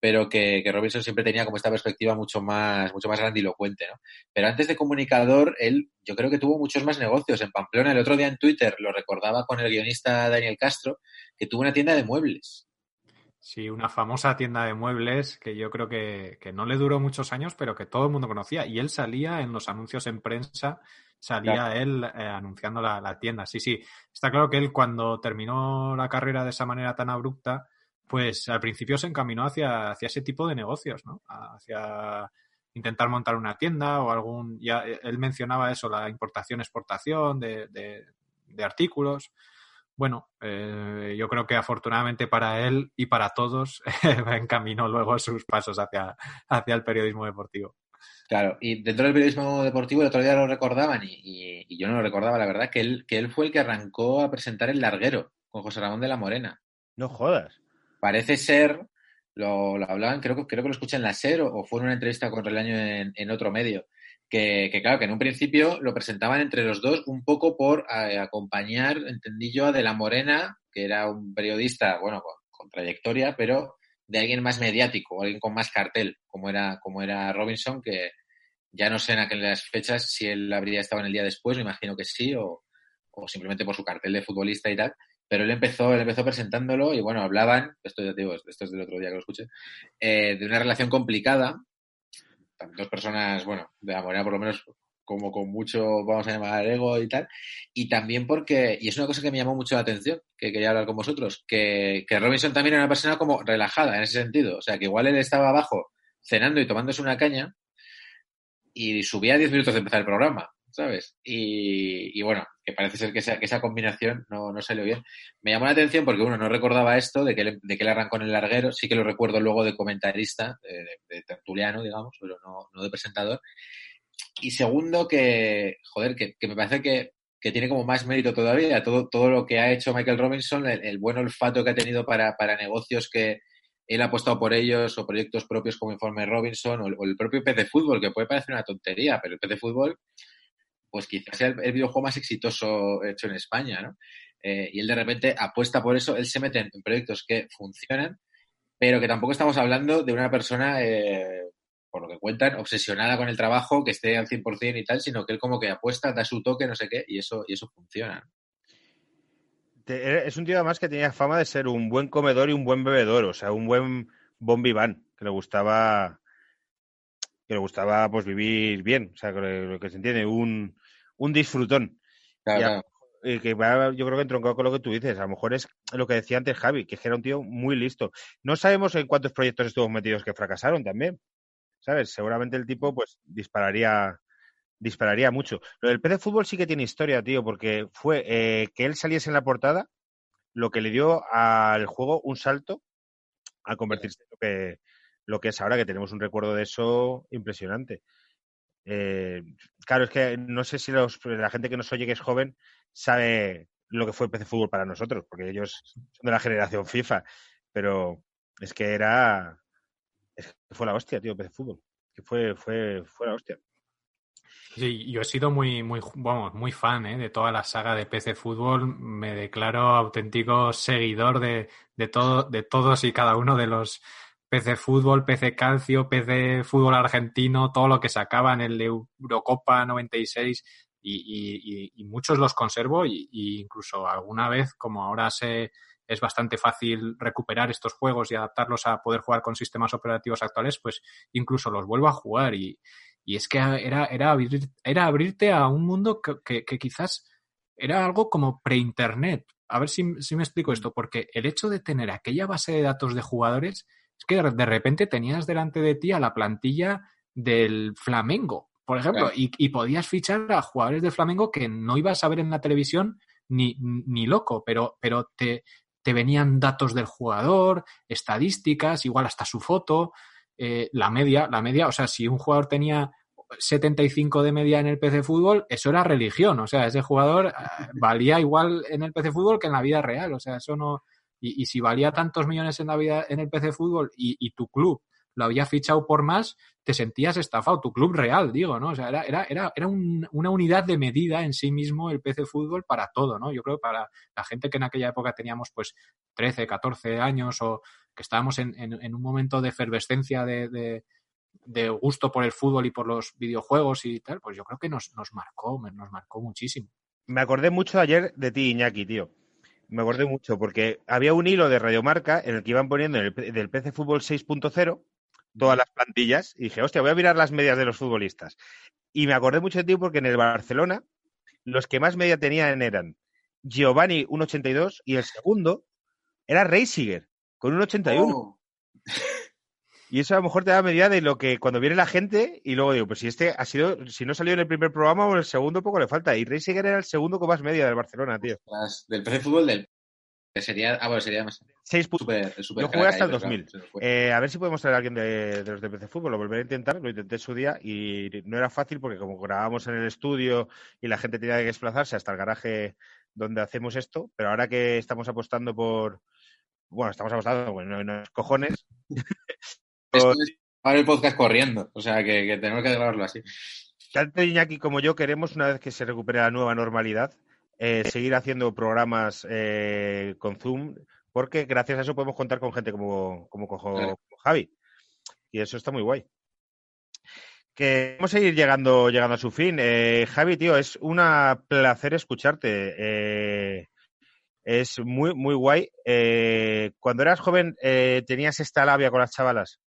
pero que, que Robinson siempre tenía como esta perspectiva mucho más, mucho más grandilocuente, ¿no? Pero antes de comunicador, él yo creo que tuvo muchos más negocios. En Pamplona, el otro día en Twitter, lo recordaba con el guionista Daniel Castro, que tuvo una tienda de muebles. Sí, una famosa tienda de muebles que yo creo que, que no le duró muchos años, pero que todo el mundo conocía. Y él salía en los anuncios en prensa, salía Claro. él eh, anunciando la, la tienda. Sí, sí. Está claro que él cuando terminó la carrera de esa manera tan abrupta, pues al principio se encaminó hacia, hacia ese tipo de negocios, ¿no? Hacia intentar montar una tienda o algún... Ya, eh, él mencionaba eso, la importación-exportación de, de, de artículos. Bueno, eh, yo creo que afortunadamente para él y para todos encaminó luego sus pasos hacia, hacia el periodismo deportivo. Claro, y dentro del periodismo deportivo el otro día lo recordaban y, y- y yo no lo recordaba, la verdad, que él, que él fue el que arrancó a presentar el larguero con José Ramón de la Morena. No jodas. Parece ser, lo, lo hablaban, creo, que- creo que lo escuché en la SER o, o fue en una entrevista con Relaño en, en otro medio, que, que claro, que en un principio lo presentaban entre los dos un poco por eh, acompañar, entendí yo, a De la Morena, que era un periodista, bueno, con, con trayectoria, pero de alguien más mediático, alguien con más cartel, como era, como era Robinson, que ya no sé en aquellas fechas si él habría estado en el día después, me imagino que sí, o, o simplemente por su cartel de futbolista y tal, pero él empezó, él empezó presentándolo y bueno, hablaban, esto ya digo, esto es del otro día que lo escuché, eh, de una relación complicada, dos personas, bueno, de la moneda por lo menos como con mucho, vamos a llamar, ego y tal, y también porque, y es una cosa que me llamó mucho la atención, que quería hablar con vosotros, que, que Robinson también era una persona como relajada en ese sentido, o sea, que igual él estaba abajo cenando y tomándose una caña y subía 10 minutos de empezar el programa, ¿sabes? Y, y bueno, que parece ser que esa, que esa combinación no, no salió bien. Me llamó la atención porque uno no recordaba esto de que, él, de que él arrancó en el larguero, sí que lo recuerdo luego de comentarista, de, de tertuliano, digamos, pero no, no de presentador. Y segundo, que, joder, que, me parece que, que, tiene como más mérito todavía todo, todo lo que ha hecho Michael Robinson, el, buen olfato que ha tenido para, para negocios que, él ha apostado por ellos o proyectos propios como Informe Robinson o el, o el propio PC Fútbol, que puede parecer una tontería, pero el PC Fútbol, pues quizás sea el, videojuego más exitoso hecho en España, ¿no? Eh, y él de repente apuesta por eso, él se mete en, en, proyectos que funcionan, pero que tampoco estamos hablando de una persona, eh, por lo que cuentan, obsesionada con el trabajo, que esté al 100% y tal, sino que él como que apuesta, da su toque, no sé qué, y eso, y eso funciona. Es un tío además que tenía fama de ser un buen comedor y un buen bebedor, o sea, un buen bon vivant, que le gustaba que le gustaba pues vivir bien, o sea, lo que se entiende, un, un disfrutón. Claro, y a, claro. y que va, yo creo que entroncado con lo que tú dices, a lo mejor es lo que decía antes Javi, que era un tío muy listo. No sabemos en cuántos proyectos estuvo metidos que fracasaron también, ¿sabes? Seguramente el tipo pues dispararía dispararía mucho. Lo del PC Fútbol sí que tiene historia, tío, porque fue eh, que él saliese en la portada lo que le dio al juego un salto a convertirse en lo que, lo que es ahora, que tenemos un recuerdo de eso impresionante. Eh, claro, es que no sé si los, la gente que nos oye que es joven sabe lo que fue PC Fútbol para nosotros, porque ellos son de la generación FIFA, pero es que era, que fue la hostia, tío, PC Fútbol, que fue, fue, fue la hostia. Sí, yo he sido muy, muy, muy fan ¿eh? de toda la saga de PC Fútbol. Me declaro auténtico seguidor de, de, todo, de todos y cada uno de los PC Fútbol, PC Calcio, PC Fútbol Argentino, todo lo que sacaban, el de Eurocopa 96 y, y, muchos los conservo y, incluso alguna vez, como ahora se, es bastante fácil recuperar estos juegos y adaptarlos a poder jugar con sistemas operativos actuales, pues incluso los vuelvo a jugar y, y es que era, era, abrir, era abrirte a un mundo que, que, que quizás era algo como pre-internet. A ver si, si, me explico esto, porque el hecho de tener aquella base de datos de jugadores es que de repente tenías delante de ti a la plantilla del Flamengo, por ejemplo, claro. y, y, podías fichar a jugadores de Flamengo que no ibas a ver en la televisión ni, ni loco, pero, pero te, te venían datos del jugador, estadísticas, igual hasta su foto eh, la media, la media, o sea, si un jugador tenía 75 de media en el PC Fútbol, eso era religión, o sea, ese jugador eh, valía igual en el PC Fútbol que en la vida real, o sea, eso no... Y, si valía tantos millones en la vida en el PC Fútbol y, tu club lo había fichado por más, te sentías estafado, tu club real, digo, ¿no? O sea, era, era, era, era un, una unidad de medida en sí mismo el PC Fútbol para todo, ¿no? Yo creo que para la gente que en aquella época teníamos pues 13, 14 años o que estábamos en, en, un momento de efervescencia de, de, gusto por el fútbol y por los videojuegos y tal, pues yo creo que nos, nos marcó, nos marcó muchísimo. Me acordé mucho ayer de ti, Iñaki, tío. Me acordé mucho porque había un hilo de Radiomarca en el que iban poniendo en el, del PC Fútbol 6.0 todas las plantillas y dije, hostia, voy a mirar las medias de los futbolistas. Y me acordé mucho de ti porque en el Barcelona los que más media tenían eran Giovanni 1.82 y el segundo era Reisiger con un 81. Oh. Y eso a lo mejor te da medida de lo que cuando viene la gente y luego digo, pues si este ha sido, si no salió en el primer programa o en el segundo poco le falta. Y Reisiger era el segundo con más media del Barcelona, tío. Del PC Fútbol del sería, ah, bueno, sería más. 6 super, super Yo jugué hasta el 2000. Claro, eh, a ver si podemos traer a alguien de, de, los de PC Fútbol. Lo volveré a intentar. Lo intenté su día y no era fácil porque como grabábamos en el estudio y la gente tenía que desplazarse hasta el garaje donde hacemos esto, pero ahora que estamos apostando por, bueno, estamos apostando, bueno, no, no cojones. Esto es para el podcast corriendo, o sea que, que tenemos que grabarlo así. Tanto Iñaki como yo queremos, una vez que se recupere la nueva normalidad, eh, seguir haciendo programas eh, con Zoom, porque gracias a eso podemos contar con gente como, como, claro. como Javi. Y eso está muy guay. Que vamos a ir llegando, llegando a su fin. Eh, Javi, tío, es un placer escucharte. Eh, es muy, muy guay. Eh, cuando eras joven, ¿tenías esta labia con las chavalas?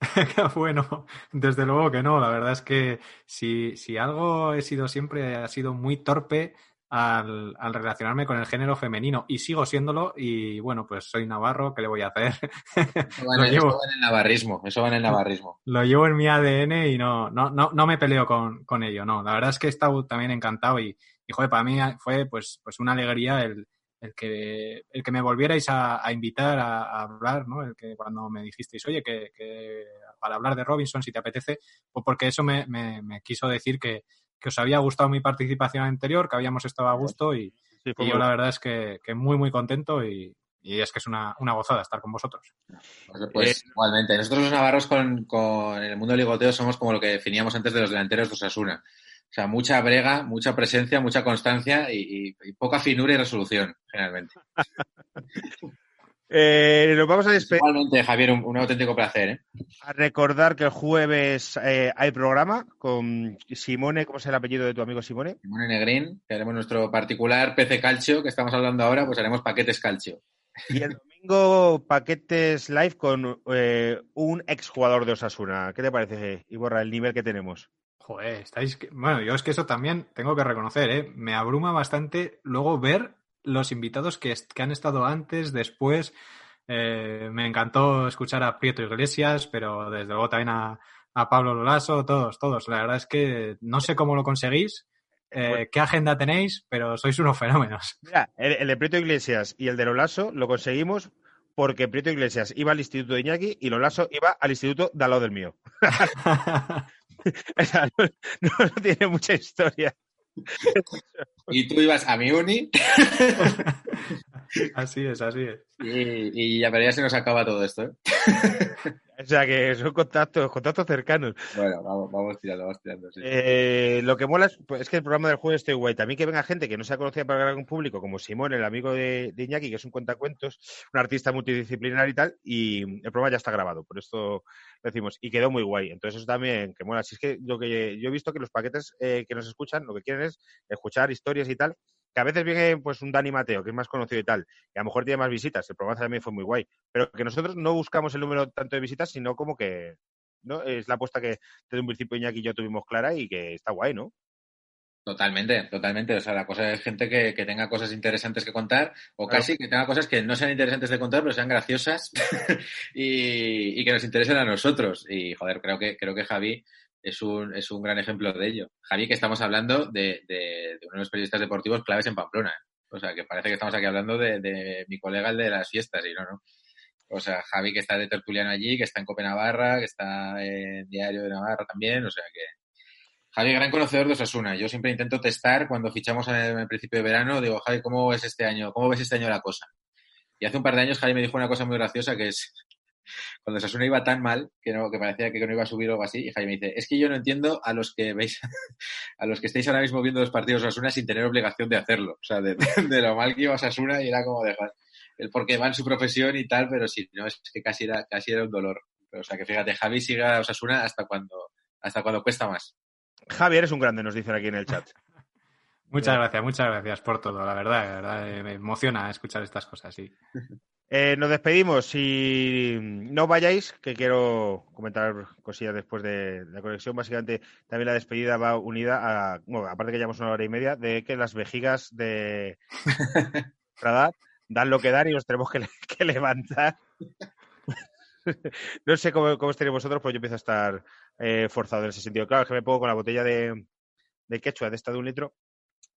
bueno, desde luego que no. La verdad es que si, si algo he sido siempre, ha sido muy torpe al, al, relacionarme con el género femenino y sigo siéndolo y bueno, pues soy navarro, ¿qué le voy a hacer? Eso va, en, llevo, eso va en el navarrismo, eso va en el navarrismo. Lo llevo en mi ADN y no, no, no, no me peleo con, con ello, no. La verdad es que he estado también encantado y, y joder, para mí fue pues, pues una alegría el, el que, el que me volvierais a, a invitar a, a, hablar, ¿no? El que cuando me dijisteis, oye, que, que para hablar de Robinson, si te apetece, pues porque eso me, me, me quiso decir que, que os había gustado mi participación anterior, que habíamos estado a gusto y, sí, y yo la verdad es que, que, muy, muy contento y, y es que es una, una, gozada estar con vosotros. Pues eh, igualmente, nosotros los navarros con, con el mundo del ligoteo somos como lo que definíamos antes de los delanteros de Osasuna. O sea, mucha brega, mucha presencia, mucha constancia y, y, y poca finura y resolución, generalmente. Eh, nos vamos a despedir. Igualmente, Javier, un, un auténtico placer. ¿eh? A recordar que el jueves eh, hay programa con Simone, ¿cómo es el apellido de tu amigo Simone? Simone Negrín, que haremos nuestro particular PC Calcio, que estamos hablando ahora, pues haremos paquetes Calcio. Y el domingo, paquetes live con eh, un exjugador de Osasuna. ¿Qué te parece, Iborra, el nivel que tenemos? Joder, estáis. Bueno, yo es que eso también tengo que reconocer, ¿eh? Me abruma bastante luego ver los invitados que, que han estado antes, después. Eh, me encantó escuchar a Prieto Iglesias, pero desde luego también a, a, Pablo Lolaso, todos, todos. La verdad es que no sé cómo lo conseguís, eh, qué agenda tenéis, pero sois unos fenómenos. Mira, el, el de Prieto Iglesias y el de Lolaso lo conseguimos porque Prieto Iglesias iba al Instituto de Iñaki y Lolaso iba al Instituto de al lado del mío. o sea, no, no, no tiene mucha historia. Y tú ibas a mi uni Así es, así es. y, y ya, pero ya se nos acaba todo esto. ¿eh? O sea que son contactos, contactos cercanos. Bueno, vamos, vamos tirando, vamos tirando. sí. Eh, lo que mola es, pues, es que el programa del jueves estoy guay. También que venga gente que no se ha conocido para el gran público, como Simón, el amigo de, de Iñaki, que es un cuentacuentos, un artista multidisciplinar y tal, y el programa ya está grabado, por esto decimos. Y quedó muy guay. Entonces eso también que mola. Si es que lo que yo he visto que los paquetes eh, que nos escuchan, lo que quieren es escuchar historias y tal, que a veces viene pues un Dani Mateo, que es más conocido y tal, y a lo mejor tiene más visitas, el programa también fue muy guay, pero que nosotros no buscamos el número tanto de visitas, sino como que ¿no? es la apuesta que desde un principio Iñaki y yo tuvimos clara y que está guay, ¿no? Totalmente, totalmente. O sea, la cosa es gente que, que tenga cosas interesantes que contar, o Claro. casi que tenga cosas que no sean interesantes de contar, pero sean graciosas y, y que nos interesen a nosotros. Y joder, creo que, creo que Javi es un, es un gran ejemplo de ello. Javi, que estamos hablando de, de- de uno de los periodistas deportivos claves en Pamplona. ¿eh? O sea, que parece que estamos aquí hablando de, de mi colega, el de las fiestas, y no, no. O sea, Javi, que está de tertuliano allí, que está en Cope Navarra, que está en Diario de Navarra también, o sea que. Javi, gran conocedor de Osasuna. Yo siempre intento testar cuando fichamos en el, principio de verano. Digo, Javi, ¿cómo ves este año? ¿Cómo ves este año la cosa? Y hace un par de años Javi me dijo una cosa muy graciosa que es cuando Osasuna iba tan mal que no que parecía que no iba a subir o algo así. Y Javi me dice, es que yo no entiendo a los que veis, a los que estáis ahora mismo viendo los partidos de Osasuna sin tener obligación de hacerlo. O sea, de, de lo mal que iba Osasuna y era como dejar el porque va en su profesión y tal, pero si no es que casi era, casi era un dolor. O sea que fíjate, Javi sigue a Osasuna hasta cuando, hasta cuando cuesta más. Javier es un grande, nos dicen aquí en el chat. Muchas gracias, muchas gracias por todo, la verdad, la verdad, me emociona escuchar estas cosas, sí. Eh, nos despedimos. Si no vayáis, que quiero comentar cosillas después de la conexión. Básicamente, también la despedida va unida a, bueno, aparte que llevamos una hora y media, de que las vejigas de Pradar dan lo que dan y nos tenemos que levantar. no sé cómo, cómo estaréis vosotros, pero yo empiezo a estar eh, forzado en ese sentido. Claro, es que me pongo con la botella de, de quechua de esta de un litro.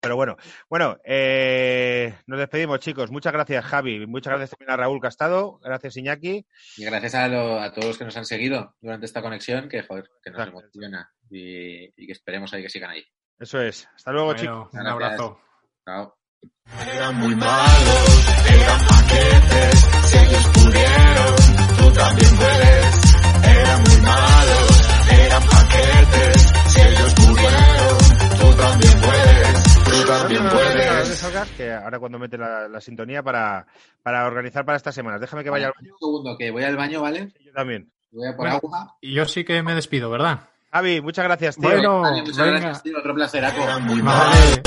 Pero bueno, bueno, eh, nos despedimos, chicos. Muchas gracias, Javi. Muchas gracias también a Raúl Castado. Gracias, Iñaki. Y gracias a, lo- a todos los que nos han seguido durante esta conexión, que joder, que nos Gracias. emociona y, y que esperemos ahí que sigan ahí. Eso es. Hasta luego, chicos. Bueno, un Gracias. abrazo. Chao. Eran muy malos, eran paquetes, si ellos pudieron, tú también puedes. Eran muy malos, eran paquetes, si ellos pudieron, tú también puedes, también puedes. que ahora cuando mete la, la sintonía para, para organizar para estas semanas. Déjame que vaya al baño. Un segundo, que voy al baño, ¿vale? Yo también. Voy a por Bueno. agua. Y yo sí que me despido, ¿verdad? Javi, muchas gracias, tío. Bueno, Vale, muchas venga. gracias, tío. Otro muy Vale.